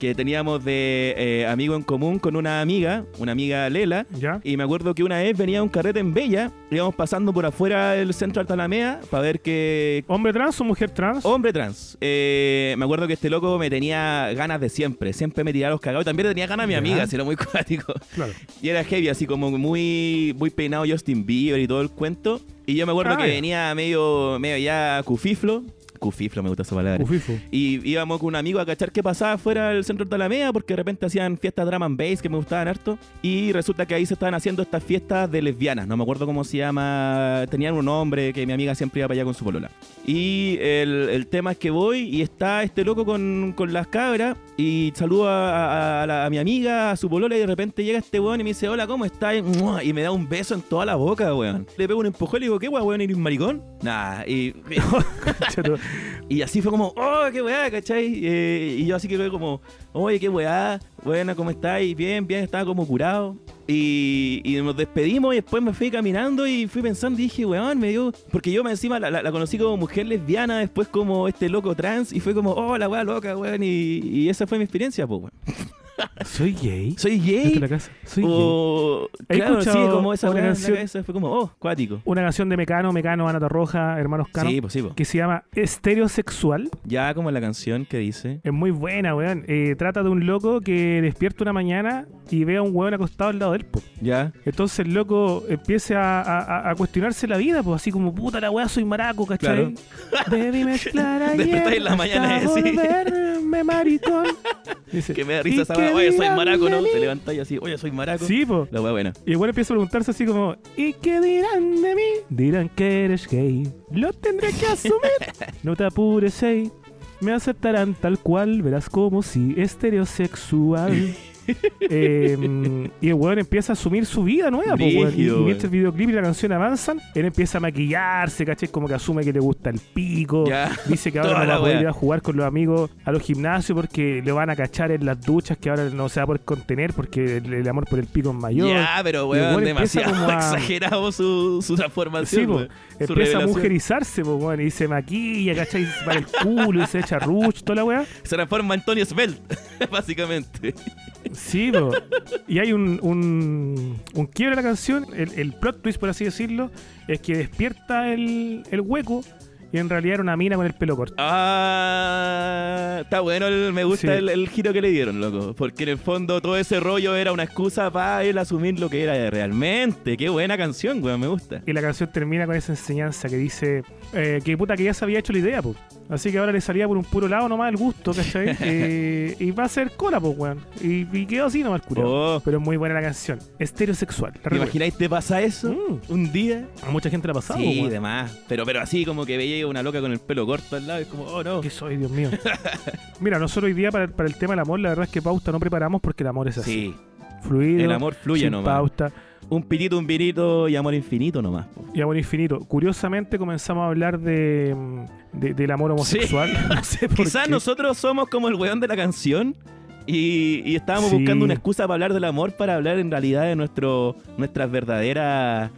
Que teníamos de eh, amigo en común con una amiga, una amiga Lela. ¿Ya? Y me acuerdo que una vez venía un carrete en Bella, íbamos pasando por afuera del centro de Altalamea para ver que ¿Hombre trans o mujer trans? Hombre trans. Eh, me acuerdo que este loco me tenía ganas de siempre. Siempre me tiraba los cagados. También le tenía ganas a mi Ya. amiga, si era muy [laughs] cuático. Claro. Y era heavy, así como muy, muy peinado Justin Bieber y todo el cuento. Y yo me acuerdo Ah, que ya. venía medio, medio ya cufiflo. Cufiflo, me gusta esa palabra. Ufifo. Y íbamos con un amigo a cachar qué pasaba fuera del centro de Alameda porque de repente hacían fiestas drum and bass que me gustaban harto. Y resulta que ahí se estaban haciendo estas fiestas de lesbianas. No me acuerdo cómo se llama. Tenían un nombre que mi amiga siempre iba para allá con su polola. Y el, el tema es que voy y está este loco con, con las cabras y saludo a, a- a la- a mi amiga, a su polola y de repente llega este weón y me dice, hola, ¿cómo estás? Y, me da un beso en toda la boca, weón. Le pego un empujón y le digo, ¿qué weón, weón? ¿Eres un maricón? Nah, y... [laughs] Y así fue como, oh, qué weá, ¿cachai? Eh, y yo así que fue como, oye, qué weá, buena, ¿cómo estáis? Bien, bien, estaba como curado. Y, y nos despedimos y después me fui caminando y fui pensando y dije, weón, me dio... Porque yo encima la conocí como mujer lesbiana, después como este loco trans y fue como, oh, la weá loca, weón. Y, y esa fue mi experiencia, pues, weón. Soy gay. Soy gay. la casa. Soy gay. O, ¿Has claro, sí, como esa una canción? cabeza, fue como, oh, cuático. Una canción de Mecano, Mecano, Anata Roja, Hermanos Cano, Sí, pues sí, pues. que se llama Estereosexual. Ya como la canción que dice. Es muy buena, weón. Eh, trata de un loco que despierta una mañana y ve a un weón acostado al lado de él, po. Ya. Entonces el loco empieza a, a- a cuestionarse la vida, pues así como, puta la weá, soy maraco, ¿cachai? Debí mezclar [laughs] ayer en la mañana decís. volverme maricón. [laughs] Dice, Que me da "¿Y risa esa weá, oye, soy maraco, ¿no? mí?". Te levantáis así, oye, soy maraco. Sí, po. La weá buena. Y weón empieza a preguntarse así como, ¿y qué dirán de mí? Dirán que eres gay. Lo tendré que asumir. [laughs] No te apures, ey. Me aceptarán tal cual, verás como si estereosexual. Eh, y el weón empieza a asumir su vida nueva, po, weón. Y, y mientras el videoclip y la canción avanzan, él empieza a maquillarse, ¿cachai? Como que asume que le gusta el pico. Ya. [laughs] Dice que ahora no va a poder ir a jugar con los amigos a los gimnasios porque le van a cachar en las duchas, que ahora no se va a poder contener porque el, el amor por el pico es mayor. Ya, pero Y weón, weón demasiado a- exagerado su, su transformación. Sí, po. weón. Su Empieza a mujerizarse, po, weón, y se maquilla, ¿cachai? Se para el culo y se echa ruch, toda la weá. Se transforma en Antonio Svelte, [laughs] básicamente. Sí, po. Y hay un, un, un quiebre en la canción. El, el plot twist, por así decirlo, es que despierta el, el hueco y en realidad era una mina con el pelo corto. Ah, está bueno, el- me gusta Sí. el, el giro que le dieron, loco. Porque en el fondo todo ese rollo era una excusa para él asumir lo que era realmente. Qué buena canción, weón, me gusta. Y la canción termina con esa enseñanza que dice eh, que puta que ya se había hecho la idea, pues. Así que ahora le salía por un puro lado nomás el gusto, ¿cachai? [laughs] Eh, y va a ser cola, pues, weón. Y, y quedó así nomás curado. Oh, Pero es muy buena la canción. Estereosexual. La ¿Te imagináis te pasa eso Mm. un día? A mucha gente le ha pasado, Sí, weón. demás. Pero, pero así como que veía una loca con el pelo corto al lado, es como, oh no. ¿Qué soy, Dios mío? [laughs] Mira, nosotros hoy día para, para el tema del amor, la verdad es que pauta no preparamos porque el amor es así. Sí, Fluido. el amor fluye sin nomás. pauta Un pitito, un vinito y amor infinito nomás. y amor infinito. Curiosamente comenzamos a hablar de, de- del amor homosexual. [laughs] No sé por Quizás nosotros somos como el weón de la canción y, y estábamos Sí. buscando una excusa para hablar del amor, para hablar en realidad de nuestro, nuestras verdaderas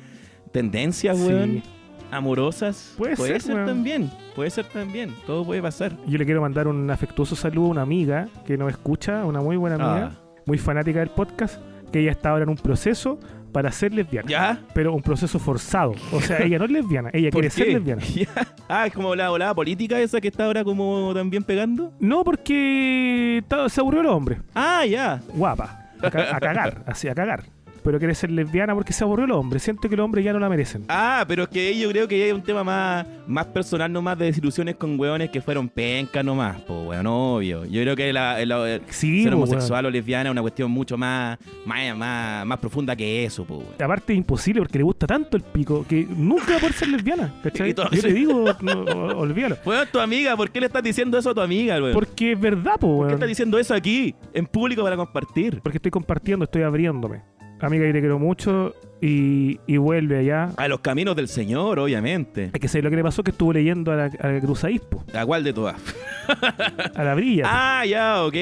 tendencias, Sí. weón. Amorosas. Puede ser, weón. también. Puede ser también. Todo puede pasar. Yo le quiero mandar un afectuoso saludo a una amiga que nos escucha, una muy buena amiga, Ah. muy fanática del podcast, que ella está ahora en un proceso para ser lesbiana. ¿Ya? Pero un proceso forzado. O sea, ella no es lesbiana, ella ¿Por quiere ser lesbiana. [laughs] Ya. Ah, es como la volada política esa que está ahora como también pegando. No, porque se aburrió el hombre. Ah, ya. Guapa. A cagar, así, a cagar. Pero quiere ser lesbiana porque se aburrió el hombre. Siento que los hombres ya no la merecen. Ah, pero es que yo creo que hay un tema más, más personal nomás de desilusiones con weones que fueron pencas nomás, pues weón, obvio. Yo creo que la, la- Sí, ser po, homosexual o lesbiana es una cuestión mucho más, más, más, más profunda que eso, pues weón. Aparte es imposible porque le gusta tanto el pico que nunca va a poder ser lesbiana. [laughs] ¿cachai? Yo le digo, [laughs] no, olvídalo. Weón, tu amiga, ¿por qué le estás diciendo eso a tu amiga, weón? ¿Por Porque es verdad, po, qué weón. estás diciendo eso aquí, en público para compartir? Porque estoy compartiendo, estoy abriéndome. Amiga, yo te quiero mucho y, y vuelve allá. A los caminos del Señor, obviamente. Es que sé lo que le pasó que estuvo leyendo a la, a la Cruzadispo, ¿A cuál de todas? [laughs] a la brilla. Ah, ya, ok.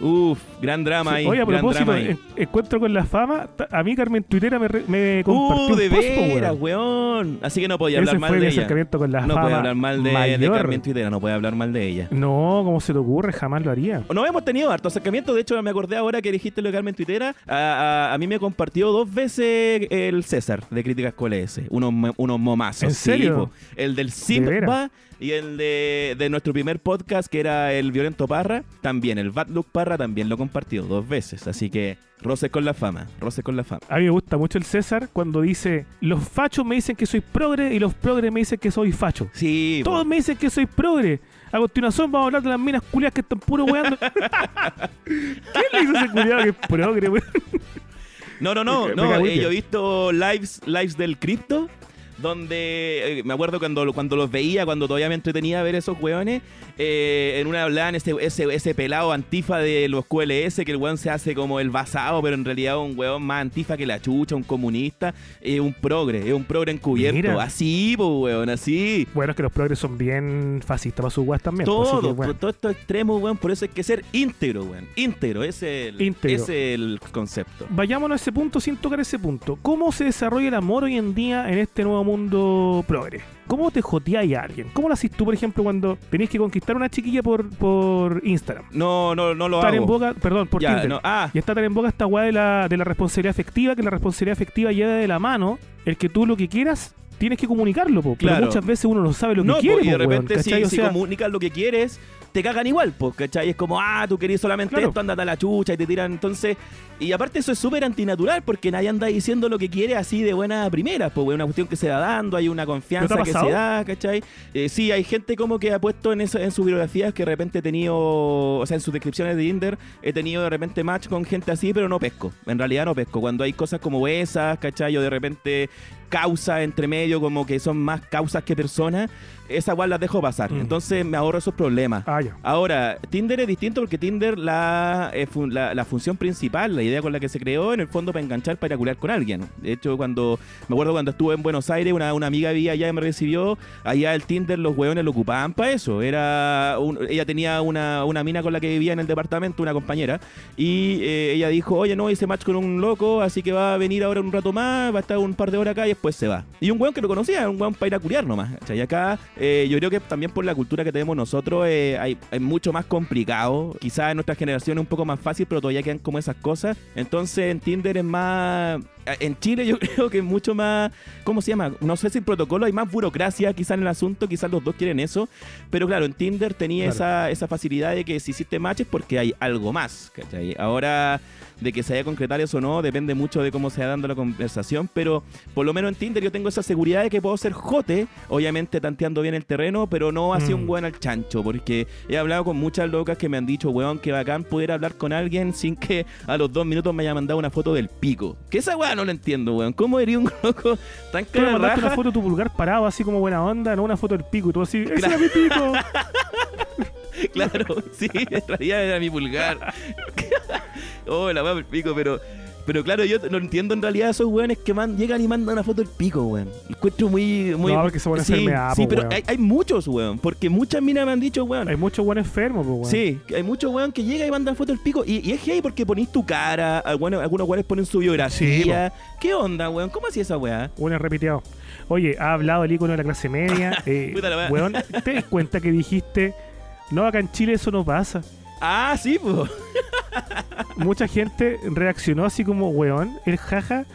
Uf, gran drama ahí. Oye, a gran propósito, drama ahí. en- encuentro con la fama. A mí Carmen Tuitera me, me compartió Uh, de un post, po, veras, weón. Así que no podía Ese hablar mal fue de ella. acercamiento con la No puede hablar mal de, de. Carmen Twitter, no puede hablar mal de ella. No, ¿cómo se te ocurre? Jamás lo haría. No hemos tenido harto acercamiento, de hecho me acordé ahora que dijiste lo de Carmen Twittera, a, a- a mí me compartió dos veces el César de Críticas QLS. Unos, unos momazos. ¿En serio? el del va y el de, de nuestro primer podcast, que era el Violento Parra, también. El Bad Look Parra también lo compartió dos veces. Así que roces con la fama. Roces con la fama. A mí me gusta mucho el César cuando dice, los fachos me dicen que soy progre y los progres me dicen que soy facho. Sí, po. Todos me dicen que soy progre. A continuación vamos a hablar de las minas culiadas que están puro weando. [laughs] ¿Quién le hizo ese culiado que es progre, weón? No, no, no, no. eh, yo he visto lives, lives del cripto. Donde eh, me acuerdo cuando, cuando los veía, cuando todavía me entretenía ver esos weones, eh, en una hablaban ese, ese, ese pelado antifa de los QLS, que el weón se hace como el basado, pero en realidad un weón más antifa que la chucha, un comunista, es un progre, es un progre encubierto. Mira. Así, pues weón, así. Bueno, es que los progres son bien fascistas para sus weas también. pues, así que, Todo, bueno. todo estos extremos, weón, por eso hay que ser íntegro, weón. Íntegro, es el, Íntegro. es el concepto. Vayámonos a ese punto sin tocar ese punto. ¿Cómo se desarrolla el amor hoy en día en este nuevo mundo progre? ¿Cómo te joteáis a alguien? ¿Cómo lo haces tú, por ejemplo, cuando tenés que conquistar a una chiquilla por, por Instagram? No, no, no lo Estar en hago. boca, perdón, por Ya, Tinder. no, ah, Y está tan en boca esta weá de la, de la responsabilidad afectiva, que la responsabilidad afectiva lleva de la mano el que tú lo que quieras tienes que comunicarlo, po. Pero Claro. muchas veces uno no sabe lo que no, quiere, po, y de po, weón, repente si. O si sea, comunicas lo que quieres, te cagan igual, pues, ¿cachai? Es como, ah, tú querías solamente Claro. esto, andate a la chucha y te tiran. Entonces, y aparte eso es súper antinatural porque nadie anda diciendo lo que quiere así de buena primera, pues, una cuestión que se va dando, hay una confianza ¿No te ha que se da, ¿cachai? Eh, sí, hay gente como que ha puesto en, eso, en sus biografías que de repente he tenido, o sea, en sus descripciones de Tinder, he tenido de repente match con gente así, pero no pesco. En realidad no pesco. Cuando hay cosas como esas, ¿cachai? O de repente causas entre medio, como que son más causas que personas, esas igual las dejo pasar. Mm. Entonces me ahorro esos problemas. Ah. Ahora, Tinder es distinto porque Tinder, la, eh, fun- la, la función principal, la idea con la que se creó, en el fondo para enganchar, para curar con alguien. De hecho, cuando me acuerdo cuando estuve en Buenos Aires, una, una amiga vía allá me recibió, allá el Tinder los hueones lo ocupaban para eso. Era ella tenía una, una mina con la que vivía en el departamento, una compañera, y eh, ella dijo, oye, no, hice match con un loco, así que va a venir ahora un rato más, va a estar un par de horas acá y después se va. Y un hueón que lo conocía, un hueón para ir a curiar nomás. Y acá eh, yo creo que también por la cultura que tenemos nosotros eh, hay, hay mucho más complicado. Quizás en nuestra generación es un poco más fácil, pero todavía quedan como esas cosas. Entonces en Tinder es más... En Chile yo [laughs] creo que es mucho más... ¿Cómo se llama? No sé si el protocolo hay más burocracia quizás en el asunto, quizás los dos quieren eso. Pero claro, en Tinder tenía Claro. esa, esa facilidad de que si hiciste match es porque hay algo más. ¿cachai? Ahora de que se vaya a concretar eso o no, depende mucho de cómo se va dando la conversación, pero por lo menos en Tinder yo tengo esa seguridad de que puedo ser jote, obviamente tanteando bien el terreno, pero no así Mm. un weón al chancho, porque he hablado con muchas locas que me han dicho, weón, que bacán poder hablar con alguien sin que a los dos minutos me haya mandado una foto del pico. Que esa weá no la entiendo, weón. ¿Cómo eres un [laughs] loco tan mandaste una foto de tu pulgar parado así como buena onda, no una foto del pico y tú así, ¡ese Claro. era mi pico! [laughs] Claro, sí, realidad era mi pulgar. [laughs] oh, la weá del pico, pero. Pero claro, yo no entiendo en realidad esos weones que man, llegan y mandan una foto del pico, weón. Encuentro muy. muy No, porque se pone sí, sí po, pero weón. hay, hay muchos, weón. Porque muchas minas me han dicho, weón. Hay muchos buenos enfermos, pues, weón. Sí, hay muchos weón que llega y mandan foto del pico. Y, y es gay porque ponís tu cara. Algunos, algunos weones ponen su biografía. ¿Qué onda, weón? ¿Cómo hacía esa weá? Es repiteado. Oye, ha hablado el icono de la clase media. [laughs] eh, Puta la weá. weón, ¿te das cuenta que dijiste, no, acá en Chile eso no pasa? Ah, sí, pues. Mucha gente reaccionó así como, weón, el jaja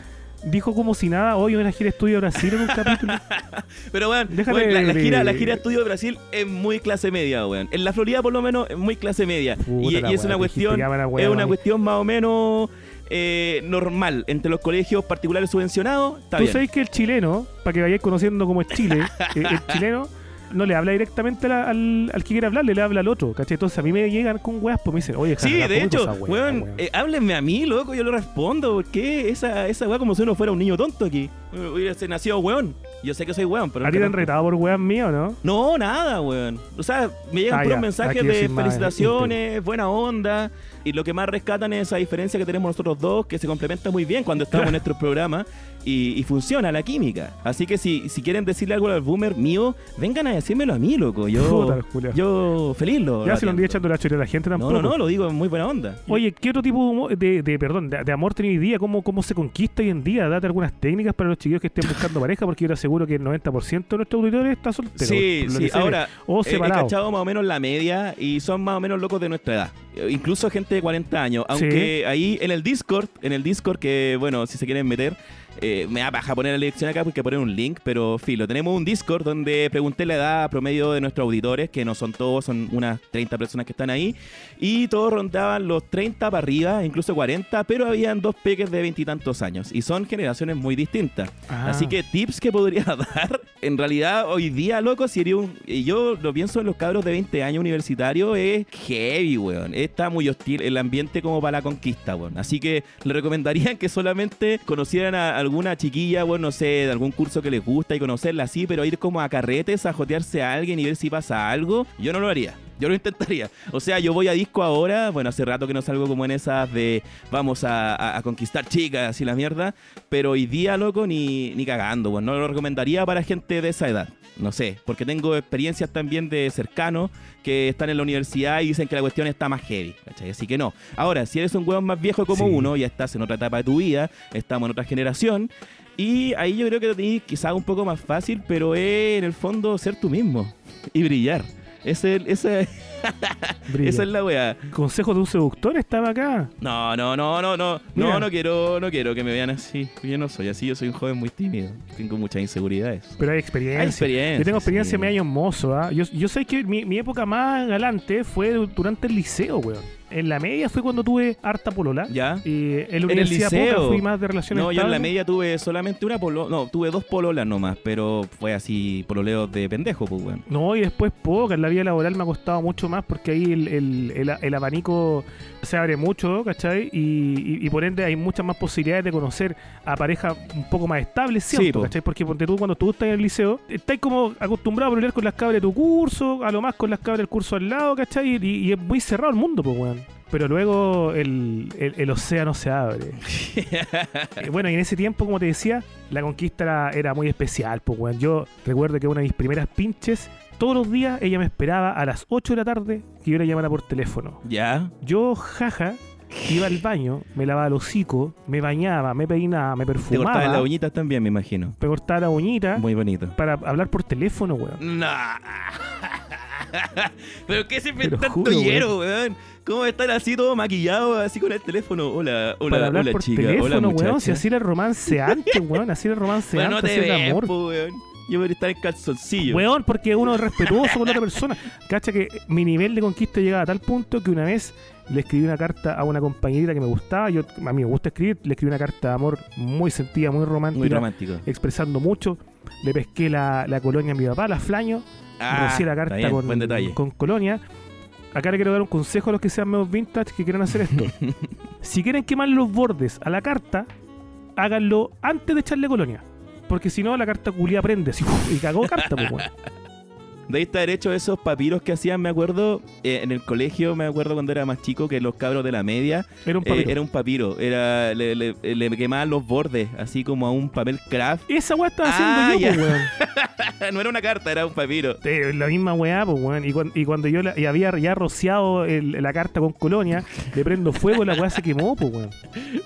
dijo como si nada, hoy en la gira estudio de Brasil en un capítulo. [laughs] Pero, weón, la, gira, la gira Estudio de Brasil es muy clase media, weón. En la Florida, por lo menos, es muy clase media. Puta y, es una cuestión, a es una cuestión más o menos eh, normal entre los colegios particulares subvencionados. Está Tú bien. sabes que el chileno, para que vayáis conociendo cómo es Chile, [laughs] eh, el chileno no le habla directamente la- al, al que quiere hablarle, le habla al otro, ¿cachai? Entonces a mí me llegan con weas, pues me dicen, oye, Sí, de ¿cómo hecho, wea, weón, weón? eh, háblenme a mí, loco, yo lo respondo. ¿Por qué esa, esa weá como si uno fuera un niño tonto aquí? Hubiese nacido weón. Yo sé que soy weón, pero... ¿A ti te han retado por weas mías o no? No, nada, weón. O sea, me llegan Ah, puros ya. mensajes de felicitaciones, buena onda. Y lo que más rescatan es esa diferencia que tenemos nosotros dos, que se complementa muy bien cuando estamos en [laughs] nuestros programas y, y funciona la química. Así que si, si quieren decirle algo al boomer mío, vengan a decírmelo a mí, loco. Yo, Puta, yo feliz lo. Ya lo se lo andé echando la choría a la gente No, tampoco. no, no, lo digo en muy buena onda. Oye, ¿qué otro tipo de, de, de- perdón, de, de amor tiene hoy día? ¿Cómo, ¿Cómo se conquista hoy en día? Date algunas técnicas para los chiquillos que estén buscando pareja, porque yo te aseguro que el 90% de nuestros auditores está soltero. Sí, sí. Ahora, O he- he, cachado más o menos la media y son más o menos locos de nuestra edad. Eh, Incluso gente de 40 años. Aunque ahí en el Discord, en el Discord que, bueno, si se quieren meter, eh, me da paja poner la dirección acá porque poner un link, pero filo, tenemos un Discord donde pregunté la edad promedio de nuestros auditores, que no son todos, son unas 30 personas que están ahí, y todos rondaban los 30 para arriba, incluso 40, pero habían dos peques de veintitantos años, y son generaciones muy distintas. Ah. Así que tips que podría [laughs] dar, en realidad hoy día, loco, sería un... y yo lo pienso en los cabros de 20 años universitarios, es heavy, weón. Está muy hostil el ambiente como para la conquista, weón. Así que le recomendarían que solamente conocieran a alguna chiquilla, bueno, no sé, de algún curso que les gusta y conocerla así, pero ir como a carretes, a jotearse a alguien y ver si pasa algo, yo no lo haría. Yo lo intentaría. O sea, yo voy a disco ahora. Bueno, hace rato que no salgo como en esas de vamos a, a- a conquistar chicas y la mierda. Pero hoy día, loco, ni, ni cagando. Bueno, no lo recomendaría para gente de esa edad. No sé, porque tengo experiencias también de cercanos que están en la universidad y dicen que la cuestión está más heavy. ¿cachai? Así que no. Ahora, si eres un hueón más viejo como Sí. uno, ya estás en otra etapa de tu vida, estamos en otra generación. Y ahí yo creo que lo tenés quizás un poco más fácil, pero es en el fondo ser tú mismo y brillar. Ese, ese, [laughs] esa es la weá. Consejo de un seductor estaba acá. No, no, no, no, no. Mira. No, no quiero, no quiero que me vean así. Yo no soy así, yo soy un joven muy tímido. Tengo muchas inseguridades. Pero hay experiencia. Hay experiencia, Yo tengo experiencia sí. año mozo. ¿ah? Yo, yo sé que mi, mi época más galante fue durante el liceo, weón. En la media fue cuando tuve harta polola. ¿Ya? Y en la el universidad poca liceo. fui más de relaciones No, yo en la media tuve solamente una polola. No, tuve dos pololas nomás, pero fue así pololeos de pendejo, pues, weón. No, y después poca. En la vida laboral me ha costado mucho más porque ahí el, el- el- el abanico se abre mucho, ¿cachai? Y, y- y por ende hay muchas más posibilidades de conocer a parejas un poco más estables, Sí, ¿cierto? po. ¿cachai? Porque ponte tú cuando tú estás en el liceo, estás como acostumbrado a pelear con las cabras de tu curso, a lo más con las cabras del curso al lado, ¿cachai? Y, y es muy cerrado el mundo, pues, weón. Pero luego el, el- el océano se abre. [laughs] Eh, bueno, y en ese tiempo, como te decía, la conquista era, era muy especial, pues, weón. Yo recuerdo que una de mis primeras pinches, todos los días ella me esperaba a las 8 de la tarde que yo la llamara por teléfono. ¿Ya? Yo, jaja, iba al baño, me lavaba el hocico, me bañaba, me peinaba, me Te cortaban perfumaba, las uñitas también, me imagino. me cortaba la uñita Muy bonito. para hablar por teléfono, weón. [laughs] No. [laughs] Pero qué se Te tanto juro, hiero, weón. ¿Cómo están así todo maquillado, así con el teléfono? Hola, hola, para hablar hola por chica, teléfono, hola weón. Si así era el romance antes, [laughs] weón. Así era el romance Bueno, no antes, te ves, amor. po, weón. Yo podría estar en calzoncillo. Weón, porque uno es respetuoso con la otra [laughs] persona. Cacha que mi nivel de conquista llegaba a tal punto que una vez le escribí una carta a una compañerita que me gustaba. Yo, a mí me gusta escribir. Le escribí una carta de amor muy sentida, muy romántica, Muy romántico. expresando mucho. Le pesqué la, la colonia a mi papá, la flaño. rocié la Ah, está carta bien, con colonia. Acá le quiero dar un consejo a los que sean menos vintage que quieran hacer esto. [laughs] si quieren quemar los bordes a la carta, háganlo antes de echarle colonia. Porque si no, la carta culia prende [laughs] y cagó carta, pues, weón. De ahí está derecho esos papiros que hacían, me acuerdo, eh, en el colegio, me acuerdo cuando era más chico, que los cabros de la media, Era un eh, papiro. era un papiro, era le, le- le quemaban los bordes, así como a un papel craft. Esa weá estaba haciendo Ah, yo, pues, weón. [laughs] no era una carta, era un papiro. Eh, la misma weá, pues, weón. Y, cuan- y cuando yo la- y había ya rociado el- la carta con colonia, le prendo fuego, la weá se quemó, pues, weón.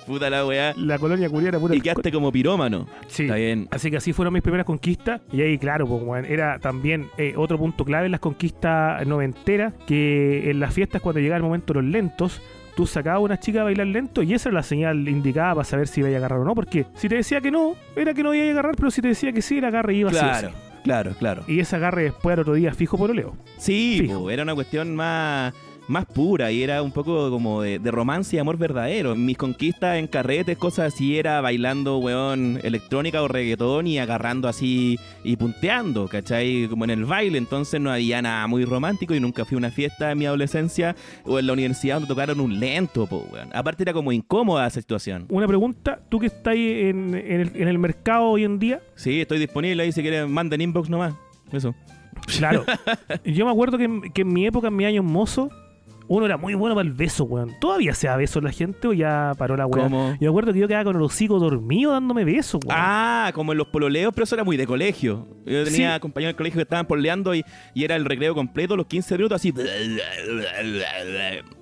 Puta la weá. La colonia culiera pura. Y quedaste como pirómano. Sí. Está bien. Así que así fueron mis primeras conquistas. Y ahí, claro, pues, weón, era también eh, otro punto clave en las conquistas noventeras, que en las fiestas cuando llegaba el momento de los lentos, tú sacabas a una chica a bailar lento y esa era la señal indicada para saber si iba a agarrar o no. Porque si te decía que no, era que no iba a agarrar, pero si te decía que sí, el agarre iba a Claro, claro, claro. Y ese agarre después al otro día fijo por oleo. Sí, Fijo. po, era una cuestión más, más pura y era un poco como de, de romance y amor verdadero. Mis conquistas en carretes, cosas así, era bailando, weón, electrónica o reggaetón y agarrando así y punteando, ¿cachai? Como en el baile. Entonces no había nada muy romántico y nunca fui a una fiesta en mi adolescencia o en la universidad donde tocaron un lento, po, weón. Aparte era como incómoda esa situación. Una pregunta, tú que estás en, en el, en el mercado hoy en día, Sí, estoy disponible ahí si quieren, manden inbox nomás. Eso. claro, [laughs] yo me acuerdo que, que en mi época, en mi año mozo, uno era muy bueno para el beso, weón. ¿Todavía se da beso la gente o ya paró la? ¿Cómo? Yo me acuerdo que yo quedaba con el hocico dormido dándome besos, weón. Ah, como en los pololeos, pero eso era muy de colegio. Yo tenía Sí. compañeros del colegio que estaban pololeando y, y era el recreo completo, los 15 minutos así.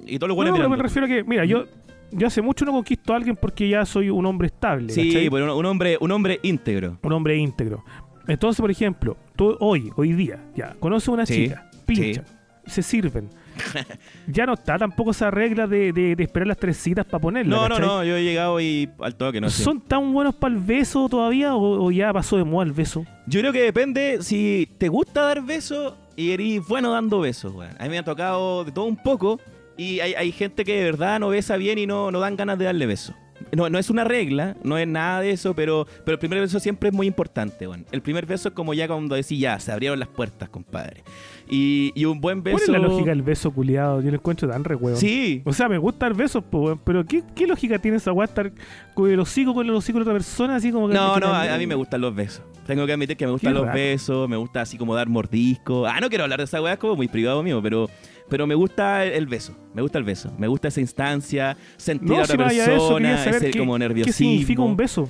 Y todos los no, buenos pero me refiero a que, mira, yo, yo hace mucho no conquisto a alguien porque ya soy un hombre estable. Sí, ¿cachai? pero un, un hombre, un hombre íntegro. un hombre íntegro. Entonces, por ejemplo, tú hoy, hoy día, ya, conoces a una Sí, chica, pincha, se sirven, [laughs] Ya no está tampoco esa regla de, de- de esperar las tres citas para ponerla. No, no, no, yo he llegado y al toque, no sé. ¿Son tan buenos para el beso todavía o, o ya pasó de moda el beso? Yo creo que depende si te gusta dar besos y eres bueno dando besos, weón. A mí me ha tocado de todo un poco y hay, hay gente que de verdad no besa bien y no, no dan ganas de darle besos. No, no es una regla, no es nada de eso, pero, pero el primer beso siempre es muy importante, weón. El primer beso es como ya cuando decís ya, se abrieron las puertas, compadre. Y, y un buen beso... ¿Cuál es la lógica del beso culiado? Yo lo encuentro tan re hueón. Sí, O sea, me gusta besos, po, weón, pero ¿qué, ¿qué lógica tiene esa weá estar con el hocico con el hocico de otra persona así como que... No, no, a, a mí me gustan los besos. Tengo que admitir que me gustan Qué los raro. besos, me gusta así como dar mordisco. Ah, no quiero hablar de esa weá, es como muy privado mío, pero, pero me gusta el, el beso. Me gusta el beso. Me gusta esa instancia, sentir a No, otra si eso, quería persona, saber ese qué, como qué nerviosismo. significa un beso.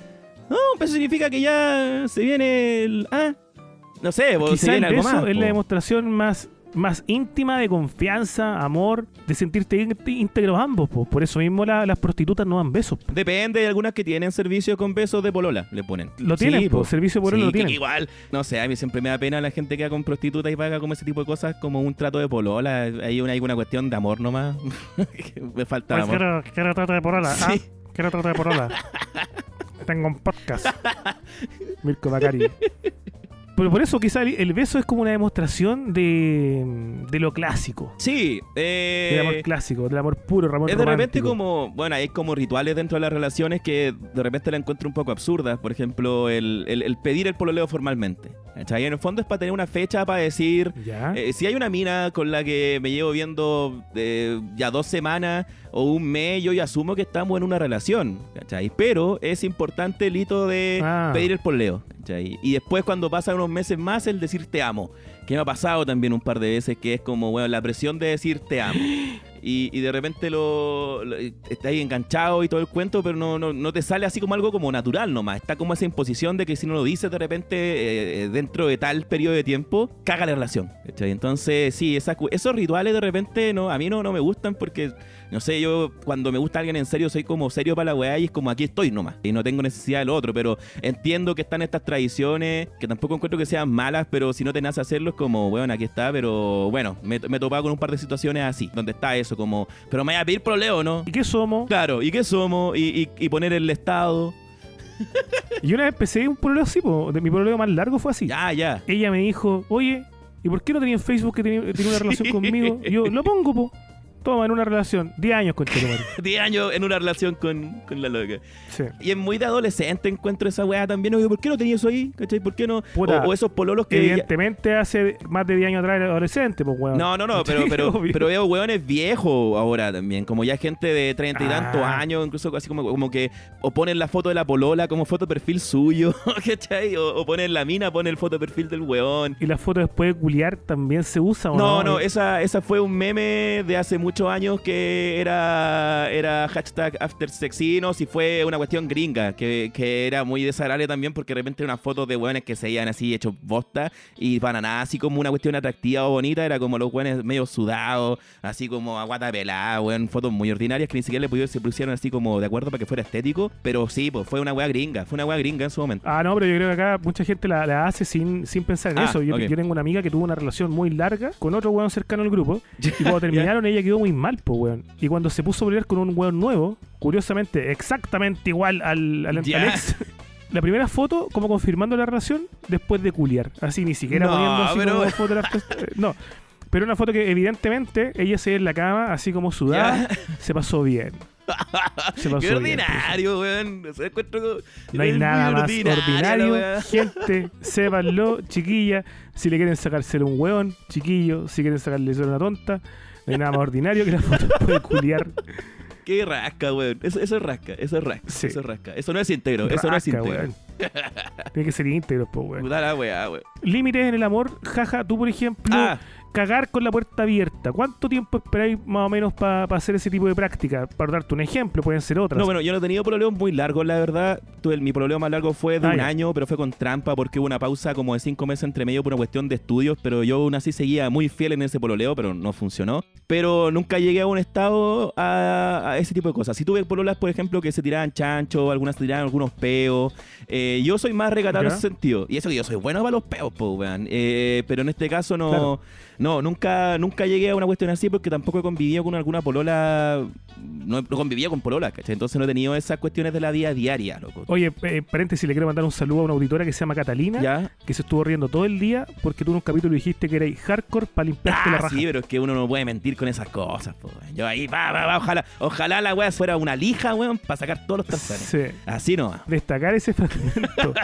No, un beso significa que ya se viene el. Ah, no sé, se Quizá el viene algo beso más. es la demostración más, más íntima de confianza, amor, de sentirte ín- íntegros ambos. po. Por eso mismo la- las prostitutas no dan besos. po. Depende, hay algunas que tienen servicio con besos de polola, le ponen. Lo tienen, po. servicio por Sí, lo que tienen. igual, no sé, a mí siempre me da pena la gente que va con prostitutas y paga como ese tipo de cosas como un trato de polola. Hay una, hay una cuestión de amor nomás. [laughs] me falta Pues amor. quiero, quiero trato de porola. ¿ah? Sí. Quiero trato de porola. [laughs] Tengo un podcast. Mirko Bacari. [laughs] Pero por eso quizá el, el beso es como una demostración de, de lo clásico. Sí, Del amor eh, clásico, del amor puro, amor es de repente como, bueno, hay como rituales dentro de las relaciones que de repente la encuentro un poco absurdas. Por ejemplo, el, el- el pedir el pololeo formalmente. ¿cachai? En el fondo es para tener una fecha para decir, ¿Ya? Eh, si hay una mina con la que me llevo viendo eh, ya dos semanas o un mes, yo ya asumo que estamos en una relación, ¿cachai? Pero es importante el hito de Ah. pedir el poleo, Y después cuando pasan unos meses más, el decir te amo. Que me ha pasado también un par de veces, que es como, bueno, la presión de decir te amo. Y, de repente lo, lo- está ahí enganchado y todo el cuento, pero no, no, no te sale así como algo como natural nomás. Está como esa imposición de que si no lo dices de repente eh, eh, dentro de tal periodo de tiempo, caga la relación. Entonces, sí, esa esos rituales de repente no, a mí no, no me gustan porque, no sé, yo cuando me gusta alguien en serio soy como serio para la weá y es como aquí estoy nomás. Y no tengo necesidad del otro, pero entiendo que están estas tradiciones, que tampoco encuentro que sean malas, pero si no te nace hacerlo como, bueno, aquí está, pero bueno, me, me he topado con un par de situaciones así, donde está eso, como, pero me voy a pedir probleo, ¿no? ¿Y qué somos? Claro, ¿y qué somos? Y, y- y poner el estado. [laughs] Y una vez empecé un pololeo así, po. De mi pololeo más largo fue así. Ya, ya. Ella me dijo, oye, ¿y por qué no tenía en Facebook que tenía, tenía una [laughs] relación conmigo? Y yo, lo pongo, po. Toma, en una relación. 10 años con Chetumare. [laughs] 10 años en una relación con, con la loca. Sí. Y es muy de adolescente encuentro esa weá también. Oye, ¿por qué no tenía eso ahí? ¿Cachai? ¿Por qué no? Puta, o, o esos pololos que... ya- Evidentemente hace más de 10 años atrás era adolescente, pues, weón. No, no, no, [laughs] pero, pero, obvio. pero veo hueones viejos ahora también, como ya gente de treinta y tantos Ah. años, incluso así como, como que o ponen la foto de la polola como foto de perfil suyo, [laughs] ¿cachai? O, o ponen la mina, ponen el foto de perfil del hueón. ¿Y la foto después de culiar también se usa o No, no? no, esa, esa fue un meme de hace muchos años que era, era hashtag AfterSexinos y fue una cuestión gringa, que, que era muy desagradable también porque de repente una foto de hueones que se veían así hechos bosta y para nada así como una cuestión atractiva o bonita, era como los hueones medio sudados, así como aguata pelada, weón, fotos muy ordinarias que ni siquiera le pudieron, se pusieron así como de acuerdo para que fuera estético, pero sí, pues fue una hueá gringa, fue una hueá gringa en su momento. Ah, no, pero yo creo que acá mucha gente la, la hace sin, sin pensar en Ah, eso. Yo, ok. yo tengo una amiga que tuvo una relación muy larga con otro weón cercano al grupo. [laughs] Y cuando terminaron, ella quedó muy mal, pues, weón. Y cuando se puso a pelear con un weón nuevo, curiosamente, exactamente igual al, al, al Ya. ex, [laughs] La primera foto, como confirmando la relación, después de culiar. Así, ni siquiera No, poniendo así pero- como foto de la- [laughs] eh, No. Pero una foto que evidentemente ella se ve en la cama, así como sudada, se pasó bien. Se [laughs] pasó Qué ordinario, weón. O sea, encuentro- No hay nada más ordinario. Gente, sépanlo, chiquilla. Si le quieren sacárselo un hueón, chiquillo. Si quieren sacarle solo una tonta. No hay nada más ordinario que la foto [laughs] después de culiar. Qué rasca, weón. Eso, eso es rasca, eso es rasca. Sí. Eso es rasca. Eso no es íntegro, eso no es íntegro. weón. Tiene que ser íntegro, pues, weón. Puta la weá, weón. Límites en el amor, jaja, tú por ejemplo, Ah, cagar con la puerta abierta. ¿Cuánto tiempo esperáis más o menos para hacer ese tipo de práctica? Para darte un ejemplo, pueden ser otras. no, bueno, yo no he tenido problemas muy largos, la verdad. tuve mi problema más largo fue de Ah, un ya. año, pero fue con trampa porque hubo una pausa como de cinco meses entre medio por una cuestión de estudios, pero yo aún así seguía muy fiel en ese pololeo, pero no funcionó. Pero nunca llegué a un estado a, a ese tipo de cosas. Si tuve pololas, por ejemplo, que se tiraban chancho, algunas se tiraban algunos peos. eh, yo soy más recatado en ese sentido. Y eso que yo soy bueno para los peos, po, weón. Eh, pero en este caso no... Claro. No, nunca, nunca llegué a una cuestión así porque tampoco he convivido con alguna polola. No he no convivía con pololas, ¿cachai? Entonces no he tenido esas cuestiones de la vida diaria, loco. Oye, eh, paréntesis, le quiero mandar un saludo a una auditora que se llama Catalina, ¿Ya? que se estuvo riendo todo el día porque tú en un capítulo dijiste que erais hardcore para limpiarte la Ah, raja. sí, pero es que uno no puede mentir con esas cosas, po. Yo ahí, va, va, va, ojalá, ojalá la wea fuera una lija, weón, para sacar todos los tazones. Sí. Así no. Destacar ese fragmento. [laughs]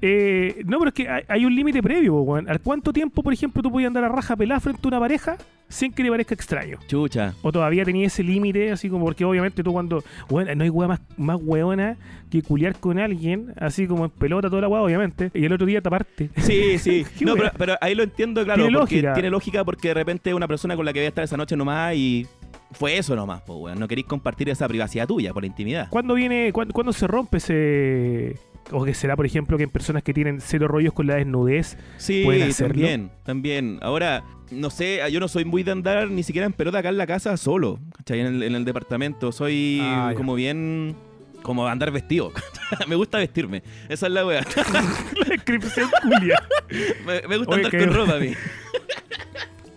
Eh, no, pero es que hay, hay un límite previo, weón. ¿Al cuánto tiempo, por ejemplo, tú podías andar a raja pelada frente a una pareja sin que le parezca extraño? Chucha. O todavía tenía ese límite, así como porque obviamente tú cuando. Bueno, no hay weá más, más weona que culiar con alguien, así como en pelota toda la weá, obviamente, y el otro día taparte. Sí, [laughs] sí. No, pero, pero ahí lo entiendo, claro. Tiene porque lógica. Tiene lógica porque de repente una persona con la que voy a estar esa noche nomás y fue eso nomás, pues, weón. No queréis compartir esa privacidad tuya por la intimidad. ¿Cuándo viene, cuándo, cuándo se rompe ese. O que será, por ejemplo, que en personas que tienen cero rollos con la desnudez. Sí, pueden hacerlo. también, también. Ahora, no sé, yo no soy muy de andar ni siquiera en pelota acá en la casa solo, ¿cachai? En el, en el departamento. Soy Ah, como bien... Como andar vestido. [laughs] me gusta vestirme. Esa es la wea. [laughs] la descripción culia. [laughs] me, me gusta Oye, andar que- con ropa a mí.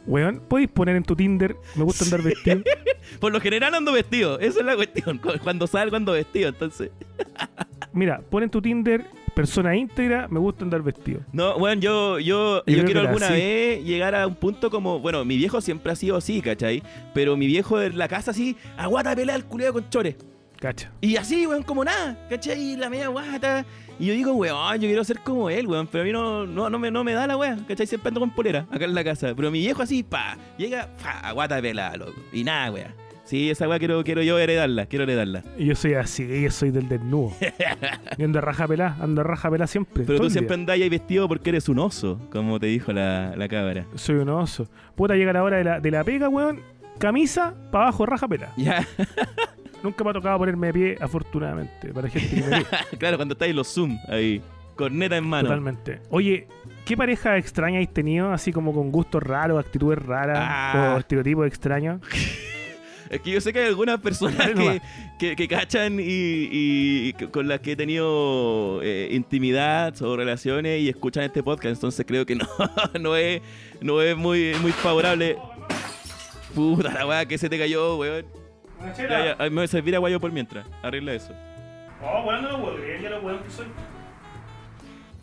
Weón, podéis poner en tu Tinder, me gusta andar vestido. [laughs] Por lo general ando vestido. Esa es la cuestión. Cu- Cuando salgo ando vestido, entonces... [laughs] Mira, pon en tu Tinder, persona íntegra, me gusta andar vestido. No, bueno, yo, yo, Yo quiero alguna así. vez llegar a un punto como, bueno, mi viejo siempre ha sido así, ¿cachai? Pero mi viejo de la casa así, aguata pelea el culeo con chores. Cacha. Y así, weón, como nada, ¿cachai? La media guata. Y yo digo, weón, yo quiero ser como él, weón. Pero a mí no, no, no, me, no me da la weón, ¿cachai? Siempre ando con polera acá en la casa. Pero mi viejo así, pa, llega, pa, guata pelada, loco. Y nada, weón. Sí, esa weá quiero, quiero yo heredarla, quiero heredarla. Y yo soy así, yo soy del desnudo. [laughs] Yo ando a raja pelá, ando a raja pelá siempre. Pero tú siempre andás ahí vestido porque eres un oso, como te dijo la, la cabra. Soy un oso. Puta, llega la hora de la, de la pega, weón. Camisa, para abajo, raja pelá. Ya, [laughs] Nunca me ha tocado ponerme de pie, afortunadamente, para gente que me ve. [laughs] claro, cuando estáis los Zoom ahí, corneta en mano. Totalmente. Oye, ¿qué pareja extraña habéis tenido, así como con gustos raros, actitudes raras Ah. o estereotipos extraños? [laughs] Es que yo sé que hay algunas personas que, que, que cachan y, con las que he tenido eh, intimidad o relaciones y escuchan este podcast, entonces creo que no, [laughs] no es, no es muy, muy favorable. Puta la weá que se te cayó, weón. Ya, ya, ay, me voy a servir agua yo por mientras. Arregla eso. Oh, weón, no lo puedo creer, ya lo weón que soy.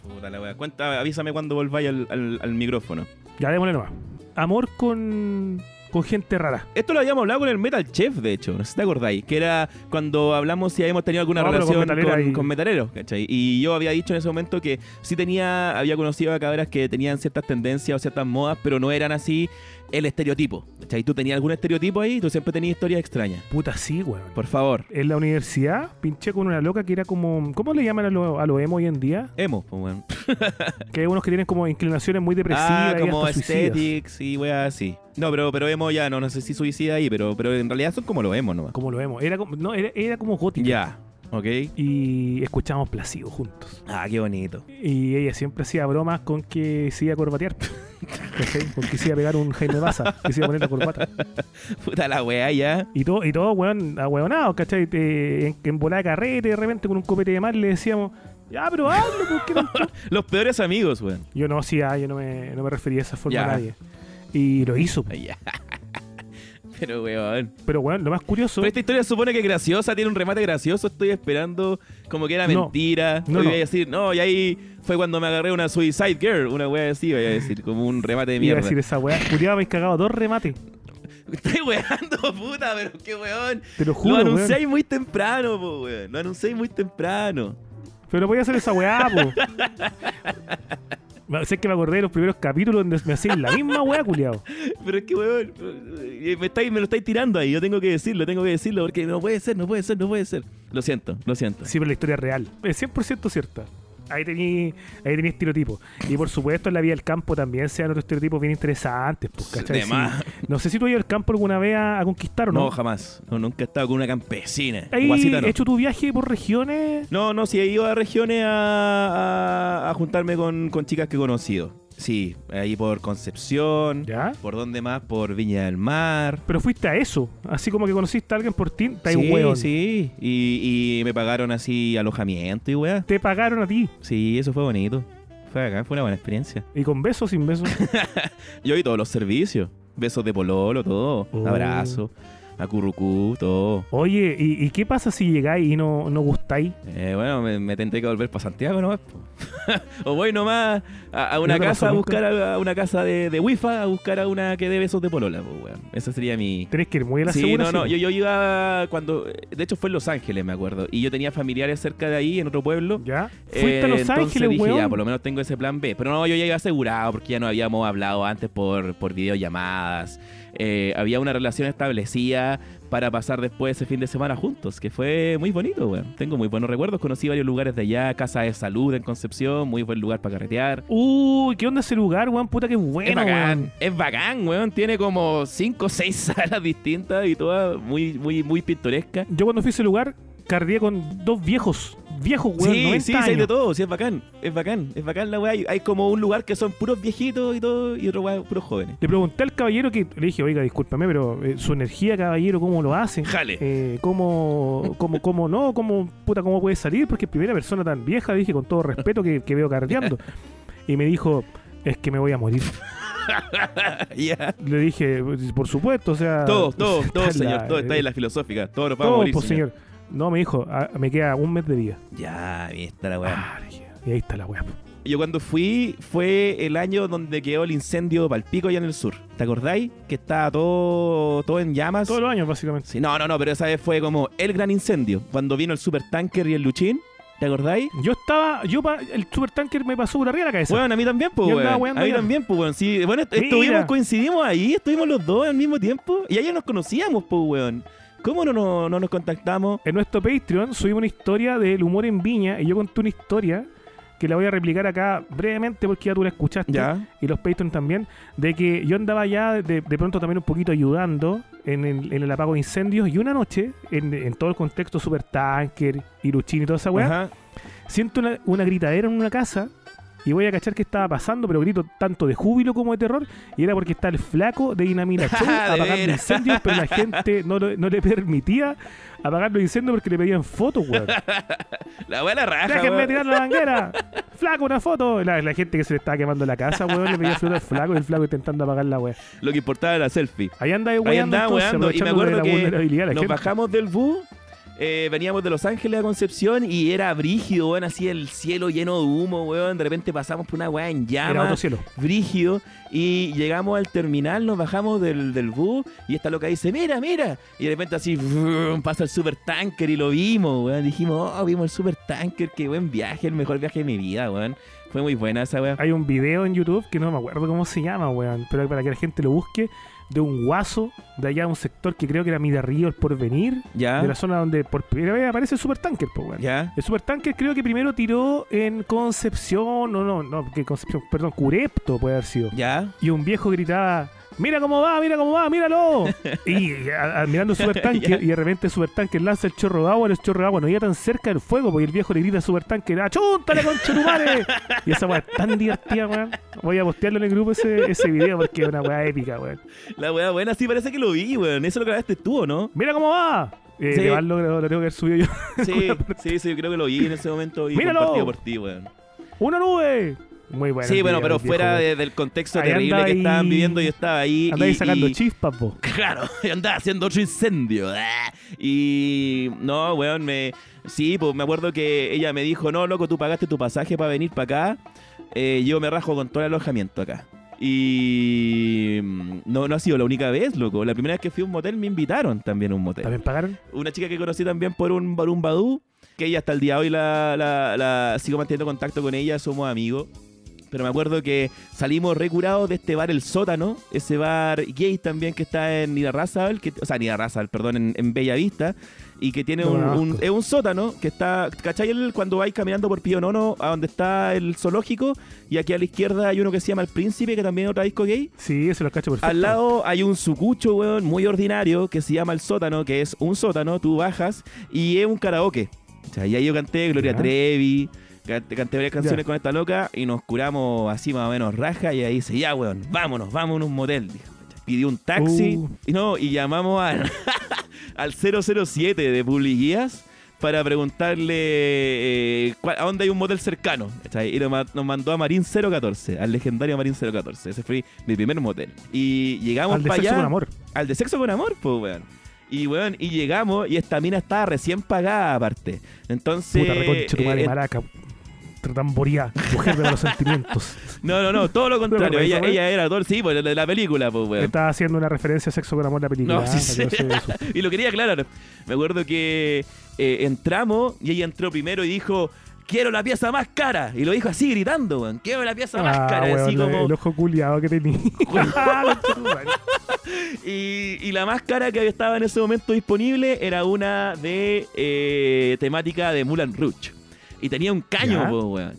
Puta la weá. Cuenta, avísame cuando volváis al, al- al micrófono. Ya, démosle nomás. Amor con, con gente rara. Esto lo habíamos hablado con el Metal Chef, de hecho, no sé si te acordáis, que era cuando hablamos si habíamos tenido alguna No, pero con relación con, metalera y- con metaleros, ¿cachai? Y yo había dicho en ese momento que sí tenía, había conocido a cabras que tenían ciertas tendencias o ciertas modas, pero no eran así el estereotipo, ¿cachai? ¿Tú tenías algún estereotipo ahí? ¿Tú siempre tenías historias extrañas? Puta, sí, weón. Por favor. En la universidad pinché con una loca que era como. ¿Cómo le llaman a lo, a lo emo hoy en día? Emo, pues, weón. [laughs] Que hay unos que tienen como inclinaciones muy depresivas. Ah, y como hasta suicidas. aesthetics y weas así. No, pero, pero emo ya, no, no sé si suicida ahí, pero, pero en realidad son como los emo nomás. Como lo emo. Era como, no, era, era como gótica. Ya, ok. Y escuchábamos Placido juntos. Ah, qué bonito. Y ella siempre hacía bromas con que se iba a corbatear. Con que se iba a pegar un Jaime Baza, que se iba a poner la corbata. [laughs] Puta la wea ya. Y todo, y todo, weón, ahueonados, ¿cachai? En, en volada de carrete, de repente con un copete de mar le decíamos, ya, pero hazlo, ¿por qué no? Los peores amigos, weón. Yo no, sí, ah, yo no me, no me refería de esa forma Ya. a nadie. Y lo hizo. Ay, ya. Pero, weón. Pero, weón, lo más curioso. Pero esta historia supone que es graciosa, tiene un remate gracioso. Estoy esperando como que era No. mentira. No, Hoy no. voy a decir, no, y ahí fue cuando me agarré una Suicide Girl. Una wea así, voy a decir, como un remate de Iba a mierda. decir esa weá. Culiado, me cagado dos remates. [laughs] Estoy weando, puta, pero qué weón. Te lo Lo juro, weón. anunciáis muy temprano, po, weón. Lo anunciáis muy temprano. Pero no podía hacer esa weá, po. [laughs] sé que me acordé de los primeros capítulos donde me hacían la misma weá, culiado. [laughs] Pero es que, weón, eh, me, estáis, me lo estáis tirando ahí. Yo tengo que decirlo, tengo que decirlo, porque no puede ser, no puede ser, no puede ser. Lo siento, lo siento. Sí, pero la historia es real. Es 100% cierta. Ahí tení, ahí tení estereotipos. Y por supuesto en la vida del campo también se dan otros estereotipos bien interesantes, pues, ¿cachai? Sí. No sé si tú has ido al campo alguna vez a, a conquistar o no. No, jamás. No, nunca he estado con una campesina. ¿Has no. hecho tu viaje por regiones? No, no, sí he ido a regiones a, a- a juntarme con, con chicas que he conocido. Sí, ahí por Concepción. ¿Ya? ¿Por dónde más? Por Viña del Mar. Pero fuiste a eso, así como que conociste a alguien por ti, está sí, hueón. sí. Y, y me pagaron así alojamiento y weá. Te pagaron a ti. Sí, eso fue bonito. Fue acá, fue una buena experiencia. Y con besos sin besos. [laughs] Yo vi todos los servicios. Besos de pololo, todo. Oh. Abrazo. Acurrucú, todo. Oye, ¿y, y qué pasa si llegáis y no, no gustáis? Eh, bueno, me, me tendré que volver para Santiago nomás. [laughs] o voy nomás a, a una ¿No te casa a buscar a, a una casa de, de Wi-Fi, a buscar a una que dé besos de polola, pues, weón. Esa sería mi... Tenés que ir muy a la Sí, segura. no, no, sí, yo, yo iba cuando... De hecho fue en Los Ángeles, me acuerdo. Y yo tenía familiares cerca de ahí, en otro pueblo. ¿Ya? Fuiste a Eh, Los entonces Ángeles, dije, weón. ya, por lo menos tengo ese plan B. Pero no, yo ya iba asegurado porque ya no habíamos hablado antes por, por videollamadas. Eh, había una relación establecida para pasar después ese fin de semana juntos, que fue muy bonito, weón. Tengo muy buenos recuerdos. Conocí varios lugares de allá, Casa de Salud en Concepción, muy buen lugar para carretear. Uy, ¿qué onda ese lugar, weón? Puta que bueno, es bacán, weón. es bacán, weón. Tiene como cinco o [laughs] seis salas distintas y todas muy, muy, muy pintorescas. Yo cuando fui a ese lugar, cardié con dos viejos. Viejos, weón, Sí, 90 sí, sí, hay de años. todo, sí, es bacán, es bacán, es bacán la weá. Hay, hay como un lugar que son puros viejitos y todo, y otro weá, puros jóvenes. Le pregunté al caballero que le dije, oiga, discúlpame, pero eh, su energía, caballero, ¿cómo lo hace? Jale. Eh, ¿cómo, cómo, cómo no? ¿Cómo, puta, cómo puede salir? Porque es primera persona tan vieja, dije con todo respeto que, que veo cardeando. Y me dijo, es que me voy a morir. [laughs] Ya. Le dije, por supuesto, o sea... Todo, todo, todo, [laughs] está señor, todo está en la filosófica, todo nos va a morir, pues, señor. señor. No, me dijo, "Ah, me queda un mes de vida. Ya, ahí está la weá. Ah, le dije, y ahí está la weá. Yo cuando fui fue el año donde quedó el incendio Palpico allá en el sur. ¿Te acordáis? Que estaba todo, todo en llamas. Todos los años, básicamente. Sí, no, no, no, pero esa vez fue como el gran incendio. Cuando vino el supertanker y el luchín. ¿Te acordáis? Yo estaba, yo pa- el supertanker me pasó por arriba de la cabeza. Bueno, a mí también, pues, Yo andaba weón. weando A mí ya. también, pues, weón. Sí, bueno, est- Mira. estuvimos, coincidimos ahí, estuvimos los dos al mismo tiempo. Y ahí nos conocíamos, pues, weón. ¿Cómo no, no, no nos contactamos? En nuestro Patreon subimos una historia del humor en Viña y yo conté una historia que la voy a replicar acá brevemente porque ya tú la escuchaste Ya. y los Patreon también, de que yo andaba ya de, de pronto también un poquito ayudando en el, en el apago de incendios y una noche, en, en todo el contexto supertanker y Luchín y toda esa weá, siento una, una gritadera en una casa y voy a cachar qué estaba pasando, pero grito tanto de júbilo como de terror. Y era porque está el flaco de Dinamita Show [laughs] De apagando incendios, pero la gente no, lo- no le permitía apagar los incendios porque le pedían fotos, weón. [laughs] La buena raja, ¡Déjenme weón. tirar la [laughs] manguera! ¡Flaco, una foto! La, la gente que se le estaba quemando la casa, weón, le pedía fotos al flaco y el flaco intentando apagar la weá. Lo que importaba era la selfie. Ahí anda ahí Ahí weando, andaba weando. Y me acuerdo que nos gente. bajamos del bus. Eh, veníamos de Los Ángeles a Concepción y era brígido, weón, así el cielo lleno de humo, weón. De repente pasamos por una weá en Era otro llamas, cielo. brígido. Y llegamos al terminal, nos bajamos del, del bus y esta loca dice, mira, mira. Y de repente así [laughs] pasa el super tanker y lo vimos, weón. Dijimos, oh, vimos el super tanker, qué buen viaje, el mejor viaje de mi vida, weón. Fue muy buena esa. Hay un video en YouTube que no me acuerdo cómo se llama, weón, pero para que la gente lo busque, de un guaso de allá, un sector que creo que era Mida Río, el Porvenir, Ya, de la zona donde por primera vez aparece el supertanker, pues, weón. ya. El supertanker creo que primero tiró en Concepción, no, no, no, que Concepción, perdón, Curepto puede haber sido. Ya. Y un viejo gritaba, mira cómo va, mira cómo va, míralo. [laughs] y a- a- mirando [laughs] supertanker, y de repente el supertanker lanza el chorro de agua, el chorro de agua no iba tan cerca del fuego, porque el viejo le grita al supertanker, ¡achúntale, conchetumare! [laughs] y esa weá es tan divertida, weón. Voy a postearlo en el grupo ese, ese video porque es una weá épica, weón. La weá buena, sí, parece que lo vi, weón. Eso lo grabaste tú, ¿o ¿no? ¡Mira cómo va! Eh, Sí. lo, lo tengo que haber subido yo. Sí, sí, sí, creo que lo vi en ese momento y ¡Míralo! compartido por ti, weón. ¡Una nube! Muy bueno. sí, bueno, pero fuera de- del contexto Ahí terrible que estaban viviendo, yo estaba ahí. Anda ahí y- sacando y- chispas, po. [laughs] Claro, yo andaba haciendo otro incendio. ah, Y no, weón, me. Sí, pues me acuerdo que ella me dijo, no, loco, tú pagaste tu pasaje para venir para acá. eh, yo me rajo con todo el alojamiento acá. Y mm, no, no ha sido la única vez, loco. La primera vez que fui a un motel me invitaron también a un motel. ¿También pagaron? Una chica que conocí también por un, por un Badoo, que ella hasta el día de hoy la, la, la- sigo manteniendo contacto con ella, somos amigos. Pero me acuerdo que salimos recurados de este bar El Sótano, ese bar gay también que está en Irarrázaval, que, o sea, en Irarrázaval, perdón, en, en Bella Vista, y que tiene No un, es un sótano que está, ¿cachai? El- cuando vais caminando por Pío Nono, a donde está el zoológico, y aquí a la izquierda hay uno que se llama El Príncipe, que también es otra disco gay. Sí, eso lo cacho perfecto. Al lado hay un sucucho, weón, muy ordinario, que se llama El Sótano, que es un sótano, tú bajas, y es un karaoke. O sea, y ahí yo canté Gloria Ya. Trevi, canté, varias canciones con esta loca, y nos curamos así más o menos raja, y ahí dice, ya, weón, vámonos, vámonos a un motel. Pidió un taxi, Uh. y no, y llamamos al, [laughs] al 007 de Publiguías para preguntarle eh, cuál- a dónde hay un motel cercano. Y nos, ma- nos mandó a Marín 014, al legendario Marín 014. Ese fue mi primer motel. Y llegamos Al de para sexo allá. con amor. Al de sexo con amor, pues, weón. Y, weón, y llegamos y esta mina estaba recién pagada aparte. Entonces... Puta eh, maraca. Tamboría, mujer de los [laughs] sentimientos. no, no, no, todo lo contrario. ¿No te ella, era todo... Sí, pues, de la película, pues, weón. Estaba haciendo una referencia a sexo con amor la película. No, sí, ah, sí. se- [laughs] y lo quería aclarar. Me acuerdo que eh, entramos y ella entró primero y dijo, quiero la pieza más cara. Y lo dijo así gritando, weón. Quiero la pieza más Ah, cara. weón, así la- como... El ojo culiado que tenía. [laughs] Ah, y la más cara que estaba en ese momento disponible era una de eh, temática de Mulan Rouge. Y tenía un caño, po, weón.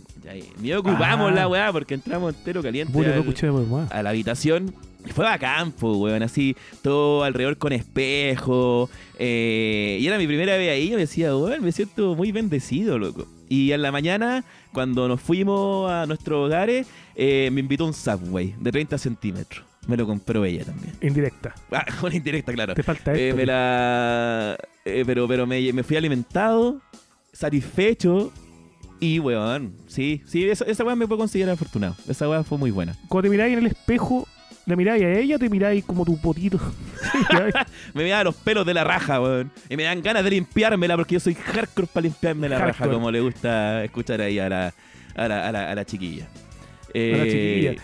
Ni ocupamos Ah. la weá porque entramos entero caliente Bullo, al- a la habitación. Y Fue bacán, po, weón, así, todo alrededor con espejo. eh, y era mi primera vez ahí, yo me decía, weón, me siento muy bendecido, loco. Y en la mañana, cuando nos fuimos a nuestros hogares, eh, me invitó un Subway de 30 centímetros. Me lo compró ella también. Indirecta. Ah, [laughs] una indirecta, claro. Te falta Eh, esto. me la... eh, pero pero me, me fui alimentado, satisfecho. Y, weón, sí, sí, esa, esa weá me puedo considerar afortunado. Esa weá fue muy buena. Cuando te miráis en el espejo, ¿le miráis a ella o te miráis como tu potito? [laughs] [laughs] Me vean los pelos de la raja, weón. Y me dan ganas de limpiármela porque yo soy hardcore para limpiarme la raja, como le gusta escuchar ahí a la, a la, a la, a la chiquilla. A la Eh, chiquilla.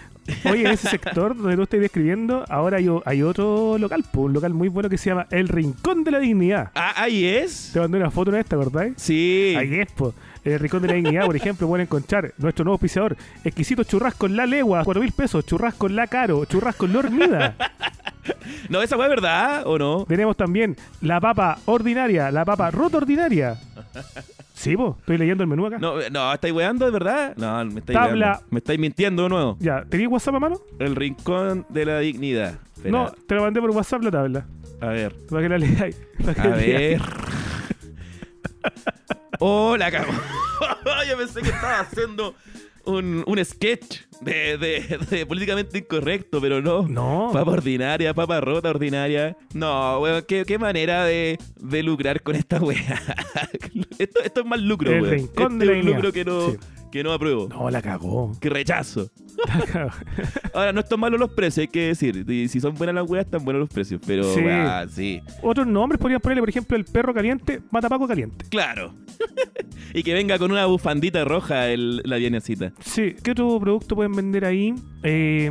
Oye, en ese sector donde tú estás describiendo, ahora hay, hay otro local, un local muy bueno que se llama El Rincón de la Dignidad. Ah, ahí es. Te mandé una foto en esta, ¿verdad? Sí. Ahí es, po. El Rincón de la Dignidad, por ejemplo, pueden encontrar nuestro nuevo pisador, exquisito churrasco en la legua, 4 mil pesos, churrasco en la caro, churrasco en la hormida. [laughs] No, esa es verdad, ¿o no? Tenemos también la papa ordinaria, la papa rota ordinaria. Sí, po, estoy leyendo el menú acá. No, no, ¿estáis weando de verdad? No, me estáis Tabla. weando. Me estáis mintiendo de nuevo. Ya, ¿tenías WhatsApp a mano? El rincón de la dignidad. Espera, No, te lo mandé por WhatsApp la tabla. A ver. Para que la leáis. A ver. [laughs] Oh, la cago. [laughs] Yo pensé que estaba haciendo un, un sketch de, de- de políticamente incorrecto, pero no. No. Papa ordinaria, papa rota ordinaria. No, weón, qué, qué manera de, de lucrar con esta wea. [laughs] esto, esto es más lucro, El weón. rincón Este de la es un lucro que no, Sí. Que no apruebo. No, la cagó. Que rechazo. [laughs] Ahora, no están malos los precios, hay que decir. Y si son buenas las weas, están buenos los precios. Pero, Sí. Otros nombres podrían ponerle, por ejemplo, el perro caliente, matapaco caliente. Claro. [laughs] y que venga con una bufandita roja el, la vianecita. Sí. ¿Qué otro producto pueden vender ahí? Eh,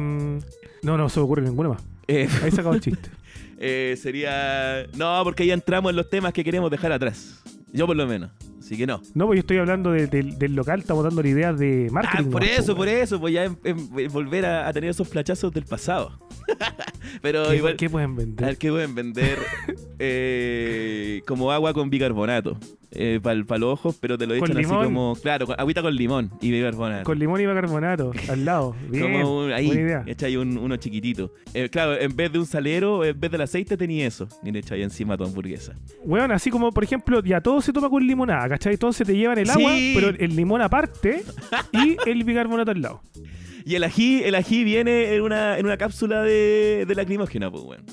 no, no se me ocurre ninguna más. Eh, Ahí se acabó el [laughs] chiste. eh, sería. No, porque ya entramos en los temas que queremos dejar atrás. Yo, por lo menos. Así que no. No, pues yo estoy hablando de- del- del local, estamos dando la idea de Ah, marketing. por nomás, eso, po, por eso. Pues ya en- en- volver a, a tener esos flachazos del pasado. [laughs] Pero ¿Qué, igual. qué pueden A vender? ver qué pueden vender [laughs] eh, como agua con bicarbonato. para los ojos, pero te lo ¿Con echan así como. Claro, con- agüita con limón y bicarbonato. Con limón y bicarbonato al lado. [laughs] Bien. Como un- ahí, Buena idea. echa ahí un- uno chiquitito. Eh, claro, en vez de un salero, en vez del aceite tenía eso. Y le echa ahí encima tu hamburguesa. Weón, así como, por ejemplo, ya todo se toma con limonada, ¿cachai? Entonces te llevan el Sí. agua, pero el limón aparte y el bicarbonato al lado. [laughs] Y el ají, el ají viene en una, en una cápsula de, de lacrimógena, pues, weón.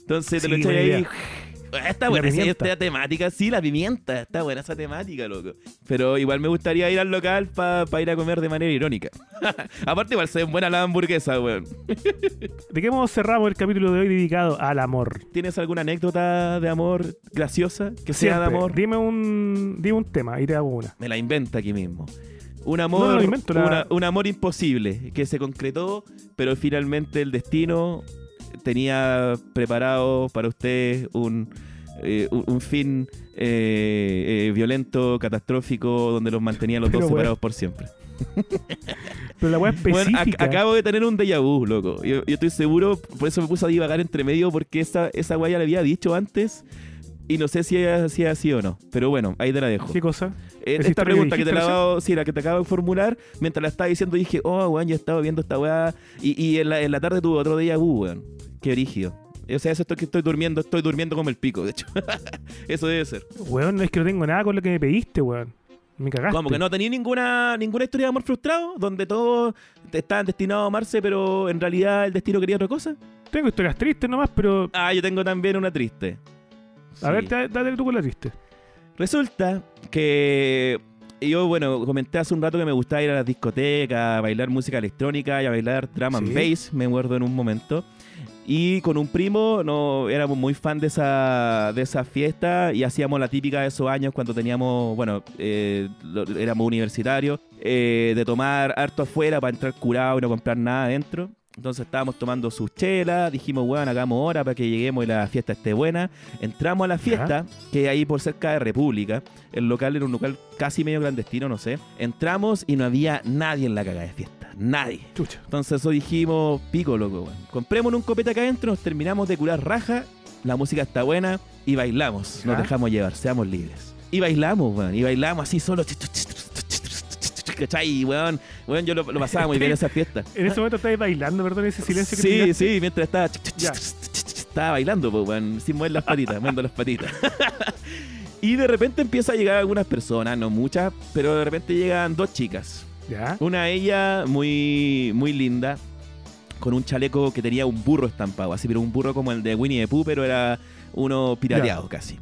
Entonces te lo echas ahí. idea. Está Y la buena esa, esta temática, sí, la pimienta, está buena esa temática, loco. Pero igual me gustaría ir al local para ir a comer de manera irónica. [laughs] Aparte, igual se ven buenas las hamburguesas, weón. ¿De qué modo cerramos el capítulo de hoy dedicado al amor? ¿Tienes alguna anécdota de amor graciosa que sea de Siempre. amor? Dime un, dime un tema y te hago una. Me la inventa aquí mismo. Un amor, No, no invento, una- un amor imposible que se concretó, pero finalmente el destino tenía preparado para usted un, eh, un, un fin eh, eh, violento, catastrófico, donde los mantenían los [laughs] Pero, dos separados por siempre. [laughs] Pero la weá Bueno, específica. acabo de tener un déjà vu, loco. Yo, yo estoy seguro, por eso me puse a divagar entre medio, porque esa, esa weá ya la había dicho antes. Y no sé si es si es así o no. Pero bueno, ahí te la dejo. ¿Qué cosa? Eh, ¿Esa esta pregunta que te la, hago- sí, la que te acabo de formular, mientras la estaba diciendo dije, oh, weón, yo estaba viendo esta weá. Y, y en, la, en la tarde tuve otro déjà vu, weón. Qué brígido. O sea, eso es que estoy durmiendo, estoy durmiendo como el pico, de hecho. [laughs] eso debe ser. Weón, no es que no tengo nada con lo que me pediste, weón. Me cagaste. Como que no tenía ninguna, ninguna historia de amor frustrado, donde todos estaban destinados a amarse, pero en realidad el destino quería otra cosa. Tengo historias tristes nomás, pero. Ah, yo tengo también una triste. A Sí. ver, da- dale tú con la triste. Resulta que yo, bueno, comenté hace un rato que me gustaba ir a las discotecas, a bailar música electrónica y a bailar drum and Sí. bass, me acuerdo en un momento. Y con un primo no éramos muy fan de esa, de esa fiesta y hacíamos la típica de esos años cuando teníamos, bueno, eh, lo- éramos universitarios, eh, de tomar harto afuera para entrar curado y no comprar nada adentro. Entonces estábamos tomando sus chelas, dijimos, bueno, hagamos hora para que lleguemos y la fiesta esté buena. Entramos a la fiesta, que ahí por cerca de República, el local era un local casi medio clandestino, no sé. Entramos y no había nadie en la cagada de fiesta, nadie. Chucha. Entonces eso dijimos, pico loco, weón. Compremos un copete acá adentro, nos terminamos de curar raja, la música está buena y bailamos. Nos dejamos llevar, seamos libres. Y bailamos, weón, y bailamos así solo. ¿Cachai? Weón, weón, yo lo, lo pasaba muy bien [laughs] esa fiesta. En ese momento estabas bailando, perdón, ese silencio que te Sí, tiraste. sí, mientras estaba. Ya. Estaba bailando, pues, weón, sin mover las patitas, moviendo las patitas. [laughs] y de repente empieza a llegar algunas personas, no muchas, pero de repente llegan dos chicas. Ya. Una de ellas muy, muy linda, con un chaleco que tenía un burro estampado, así, pero un burro como el de Winnie the Pooh, pero era uno pirateado casi.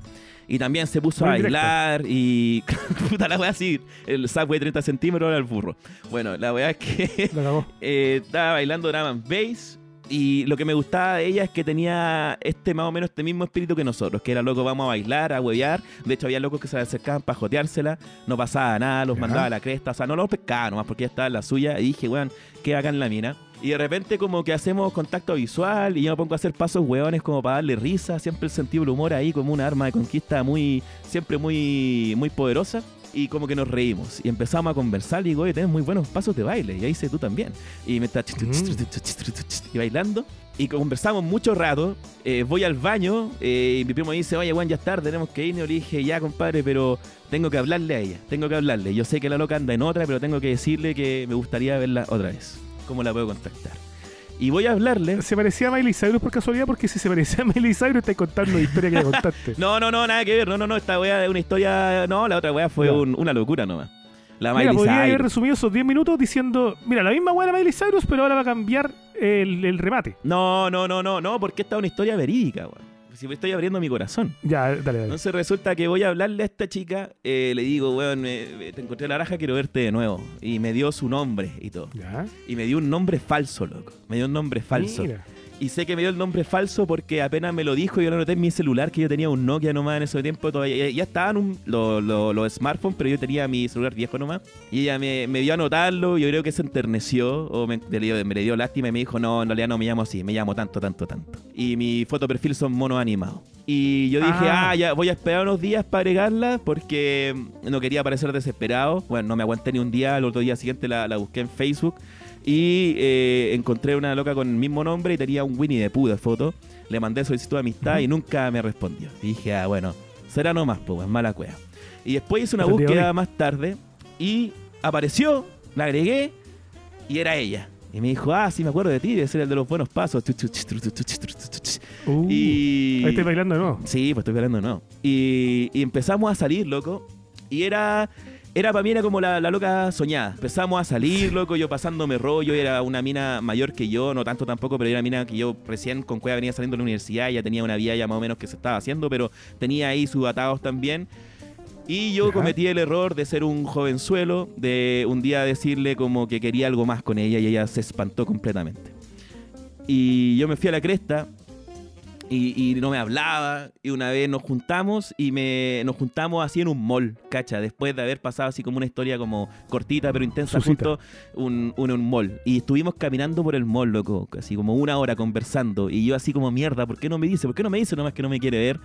Y también se puso Muy a bailar y. [laughs] Puta la wea así, el subway 30 centímetros era el burro. Bueno, la wea es que [laughs] eh, estaba bailando drum and bass y lo que me gustaba de ella es que tenía este más o menos este mismo espíritu que nosotros, que era loco, vamos a bailar, a huevear. De hecho, había locos que se le acercaban para joteársela, no pasaba nada, los Ya. mandaba a la cresta, o sea, no los pescaba nomás porque ella estaba en la suya y dije, weón, qué acá en la mina. Y de repente como que hacemos contacto visual y yo me pongo a hacer pasos hueones como para darle risa, siempre el sentido del humor ahí como una arma de conquista muy, siempre muy, muy poderosa. Y como que nos reímos y empezamos a conversar y digo, oye, tenés muy buenos pasos de baile y ahí hice tú también. Y me está y bailando. Y conversamos mucho rato. eh, voy al baño eh, y mi primo me dice, oye, Juan, ya es tarde, tenemos que ir. Y yo le dije, ya, compadre, pero tengo que hablarle a ella. Tengo que hablarle. Yo sé que la loca anda en otra, pero tengo que decirle que me gustaría verla otra vez. ¿Cómo la puedo contactar? Y voy a hablarle. ¿Se parecía a Miley Cyrus por casualidad? Porque si se parecía a Miley Cyrus, estás contando una historia que ya contaste. [laughs] No, no, no, nada que ver. No, no, no, esta wea es una historia. No, la otra wea fue un- una locura nomás. La Mira, Miley podría haber resumido esos 10 minutos diciendo: Mira, la misma weá de Miley Cyrus, pero ahora va a cambiar el, el remate. No, no, no, no, no, porque esta es una historia verídica, weón. Si me estoy abriendo mi corazón. Ya, dale, dale. Entonces resulta que voy a hablarle a esta chica, eh, le digo, weón, me- te encontré la raja, quiero verte de nuevo. Y me dio su nombre y todo. Ya. Y me dio un nombre falso, loco. Me dio un nombre falso. Mira. Y sé que me dio el nombre falso porque apenas me lo dijo, yo lo anoté en mi celular, que yo tenía un Nokia nomás en ese tiempo. Todavía, ya, ya estaban un- lo- lo- los smartphones, pero yo tenía mi celular viejo nomás. Y ella me, me dio a anotarlo, yo creo que se enterneció, o me, le dio- me le dio lástima y me dijo, no, en realidad no me llamo así, me llamo tanto, tanto, tanto. Y mi foto de perfil son monos animados. Y yo dije, Ah. ah, ya voy a esperar unos días para agregarla porque no quería parecer desesperado. Bueno, no me aguanté ni un día, el otro día siguiente la, la busqué en Facebook y eh, encontré una loca con el mismo nombre y tenía un Winnie de Pooh de foto. Le mandé solicitud de amistad y nunca me respondió. Y dije, ah, bueno, será nomás, pues, mala cueva. Y después hice una de búsqueda más tarde y apareció, la agregué y era ella. Y me dijo, ah, sí me acuerdo de ti, debe ser el de los buenos pasos. Uh, Y... Ahí estoy bailando de nuevo. Sí, pues estoy hablando, no. Y, y empezamos a salir, loco. Y era. Era para mí era como la, la loca soñada. Empezamos a salir, loco, yo pasándome rollo. Era una mina mayor que yo, no tanto tampoco, pero era una mina que yo recién con cueva venía saliendo de la universidad. Ya tenía una vida ya más o menos que se estaba haciendo, pero tenía ahí sus atados también. Y yo Ya. cometí el error de ser un jovenzuelo, de un día decirle como que quería algo más con ella y ella se espantó completamente. Y yo me fui a la cresta Y, y no me hablaba. Y una vez nos juntamos y me nos juntamos así en un mall, cacha. Después de haber pasado así como una historia como cortita pero intensa Su cita. juntos, un, un, un mall. Y estuvimos caminando por el mall, loco. Así como una hora conversando. Y yo así como, mierda, ¿por qué no me dice? ¿Por qué no me dice nomás que no me quiere ver?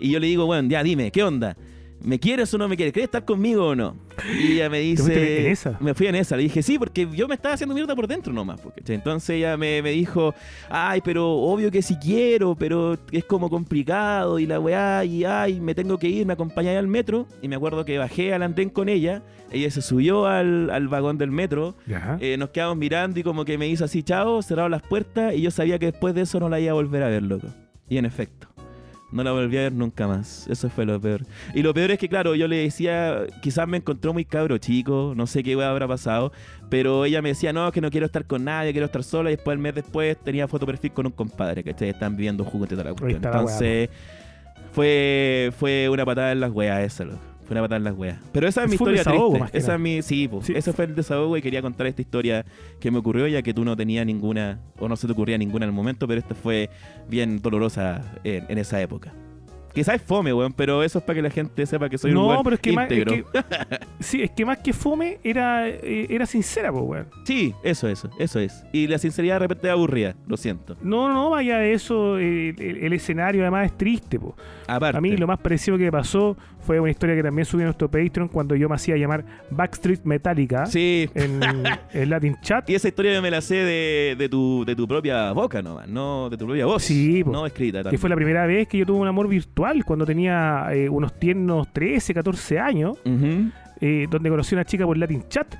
Y yo le digo, bueno, ya dime, ¿qué onda? ¿Me quieres o no me quieres? ¿Quieres estar conmigo o no? Y ella me dice... en esa? Me fui en esa. Le dije, sí, porque yo me estaba haciendo mierda por dentro nomás. Porque, entonces ella me, me dijo, ay, pero obvio que sí quiero, pero es como complicado y la weá, y ay, me tengo que ir, me acompañé al metro. Y me acuerdo que bajé al andén con ella. Ella se subió al, al vagón del metro. Eh, nos quedamos mirando y como que me hizo así, chao, cerraron las puertas y yo sabía que después de eso no la iba a volver a ver, loco. Y en efecto, no la volví a ver nunca más. Eso fue lo peor. Y lo peor es que, claro, yo le decía, quizás me encontró muy cabro chico, no sé qué habrá pasado, pero ella me decía, no, que no quiero estar con nadie, quiero estar sola. Y después, el mes después, tenía foto perfil con un compadre, que Están viviendo juntos y toda la cuestión. la Entonces, fue, fue una patada en las weas esa, loco. Fue una patada en las weas. Pero esa es mi Fue historia desahogo, triste. más que Esa nada. es mi, sí, ese fue el desahogo y quería contar esta historia que me ocurrió ya que tú no tenías ninguna, o no se te ocurría ninguna en el momento, pero esta fue bien dolorosa en, en esa época. Quizás es fome, weón, pero eso es para que la gente sepa que soy un no, weón pero es que, más, es íntegro. que- [laughs] sí, es que más que fome era, eh, era sincera, pues, weón. Sí, eso, eso, eso es. Y la sinceridad de repente es aburrida, lo siento. No, no, vaya de eso, el, el escenario además es triste, pues. Aparte. A mí lo más parecido que me pasó fue una historia que también subí a nuestro Patreon cuando yo me hacía llamar Backstreet Metallica Sí, en el Latin Chat. y esa historia yo me la sé de, de tu, de tu propia boca nomás, no de tu propia voz. Sí, no escrita. Que también. fue la primera vez que yo tuve un amor virtual cuando tenía eh, unos tiernos 13, 14 años, eh, donde conocí a una chica por Latin Chat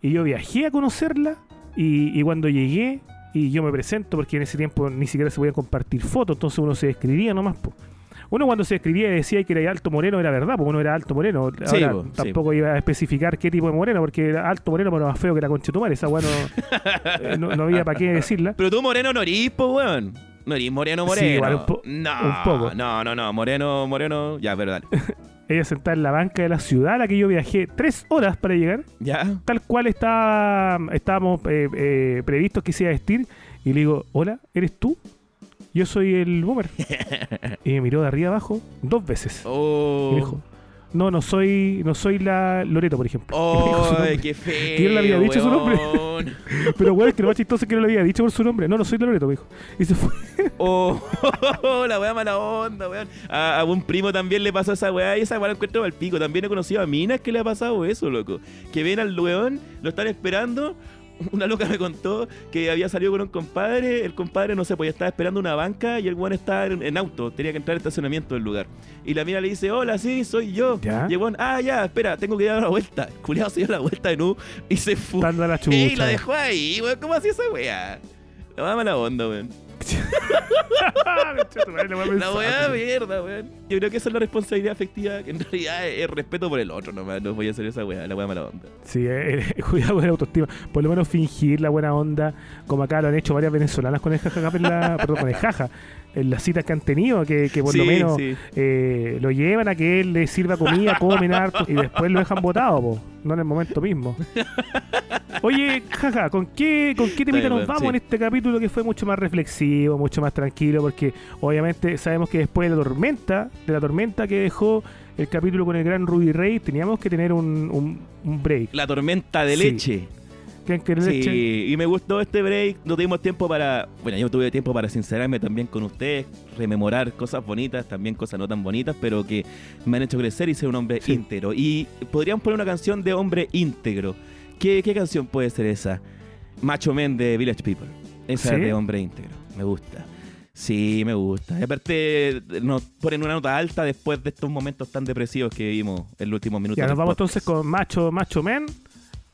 y yo viajé a conocerla y, y cuando llegué y yo me presento porque en ese tiempo ni siquiera se podían compartir fotos, entonces uno se describía nomás. po. Uno cuando se describía y decía que era alto moreno era verdad, porque uno era alto moreno. Sí, sí, tampoco iba a especificar qué tipo de moreno, porque era alto moreno pero más feo que la conchetumar. Esa weá no, [laughs] eh, no, había para qué decirla. Pero tú moreno no erís, po, weón. No erís moreno, Sí, moreno. igual un po- no, un poco. no, no, no, moreno, moreno. Ya, pero dale. [laughs] Ella sentada en la banca de la ciudad a la que yo viajé tres horas para llegar. Ya. tal cual está, estábamos eh, eh, previstos que se iba a vestir. Y le digo, hola, ¿eres tú? Yo soy el boomer. [laughs] y me miró de arriba abajo dos veces. Oh. Y me dijo, no, no soy, no soy la Loreto, por ejemplo. [laughs] Ay, qué [laughs] feo. ¿Quién le había dicho su nombre? weón. Pero bueno, es que lo más chistoso es que no lo había dicho por su nombre. No, no soy la Loreto, me dijo. Y se fue. Oh, la weá mala onda, weón. A, a un primo también le pasó esa weá y esa weá la encuentro al pico. También he conocido a minas que le ha pasado eso, loco. Que ven al weón, lo están esperando. [laughs] Una loca me contó que había salido con un compadre. El compadre, no sé, pues ya estaba esperando una banca y el weón estaba en, en auto. Tenía que entrar al estacionamiento del lugar. Y la mina le dice: Hola, sí, soy yo. ¿Ya? Y el weón, ah, ya, espera, tengo que dar la vuelta. El culiado se dio la vuelta de nuevo y se fue. [laughs] Y la dejó ahí, weón. ¿Cómo hacía esa weá? La mala onda, weón. [laughs] La weá mierda, weón. Yo creo que esa es la responsabilidad afectiva, que en realidad es, es respeto por el otro nomás. No voy a hacer esa weá, la weá mala onda. Sí, eh, eh, [laughs] cuidado con la autoestima. Por lo menos fingir la buena onda, como acá lo han hecho varias venezolanas con el jaja, en la, [laughs] perdón, con el jaja, en las citas que han tenido, que, que por lo menos sí. eh, lo llevan a que él le sirva comida, comen harto y después lo dejan botado, po, no en el momento mismo. Oye, jaja, ¿con qué, con qué temita nos vamos sí. en este capítulo que fue mucho más reflexivo, mucho más tranquilo? Porque obviamente sabemos que después de la tormenta, de la tormenta que dejó el capítulo con el gran Ruby Rey, teníamos que tener un, un, un break. La tormenta de Sí. leche. Sí, y me gustó este break. No tuvimos tiempo para. Bueno, yo tuve tiempo para sincerarme también con ustedes, rememorar cosas bonitas, también cosas no tan bonitas, pero que me han hecho crecer y ser un hombre Sí. íntegro. Y podríamos poner una canción de hombre íntegro. ¿Qué, qué canción puede ser esa? Macho Man de Village People. Esa ¿Sí? es de hombre íntegro. Me gusta. Sí, me gusta. Y aparte, nos ponen una nota alta después de estos momentos tan depresivos que vivimos en los últimos minutos. Ya, nos vamos podcast. entonces con Macho, Macho Men,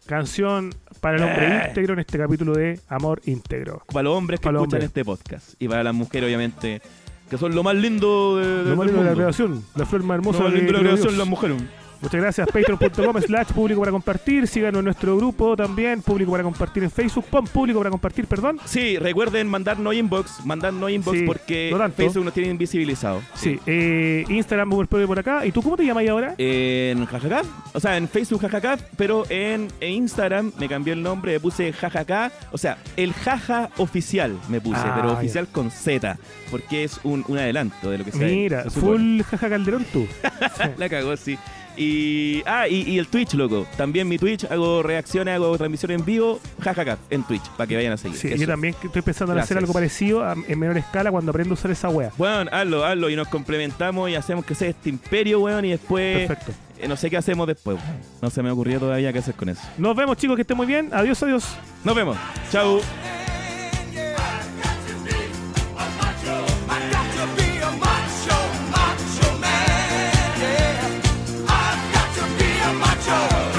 canción para el hombre Eh. íntegro en este capítulo de Amor Íntegro. para los hombres que los escuchan hombres. este podcast y para las mujeres obviamente que son lo más lindo de, de- Lo más lindo de la creación, la flor más hermosa Lo más que lindo de la creación las mujeres Muchas gracias. Patreon.com slash público para compartir. Síganos en nuestro grupo también, público para compartir en Facebook. Pon público para compartir, perdón. Sí, recuerden inbox, mandarnos inbox Sí, porque no tanto. Facebook nos tiene invisibilizado. Sí, eh, Instagram, por acá. ¿Y tú cómo te llamas ahora? En Jajacaf, o sea, en Facebook Jajacaf, pero en, en Instagram me cambié el nombre, me puse Jajacá, o sea, el Jaja oficial me puse, Ah, pero oficial con Z, porque es un, un adelanto de lo que se Mira, se full jaja calderón tú. [laughs] La cagó, sí. Y, ah, y, y el Twitch, loco. También mi Twitch, hago reacciones, hago transmisión en vivo, jajaja, en Twitch, para que vayan a seguir. Sí, Eso. yo también estoy pensando en hacer algo parecido a- en menor escala cuando aprendo a usar esa wea. Bueno, hazlo, hazlo y nos complementamos y hacemos que sea este imperio, weón, y después Perfecto. eh, no sé qué hacemos después. weón. No se me ocurrió todavía qué hacer con eso. Nos vemos chicos, que estén muy bien. Adiós, adiós. Nos vemos. Chau. show.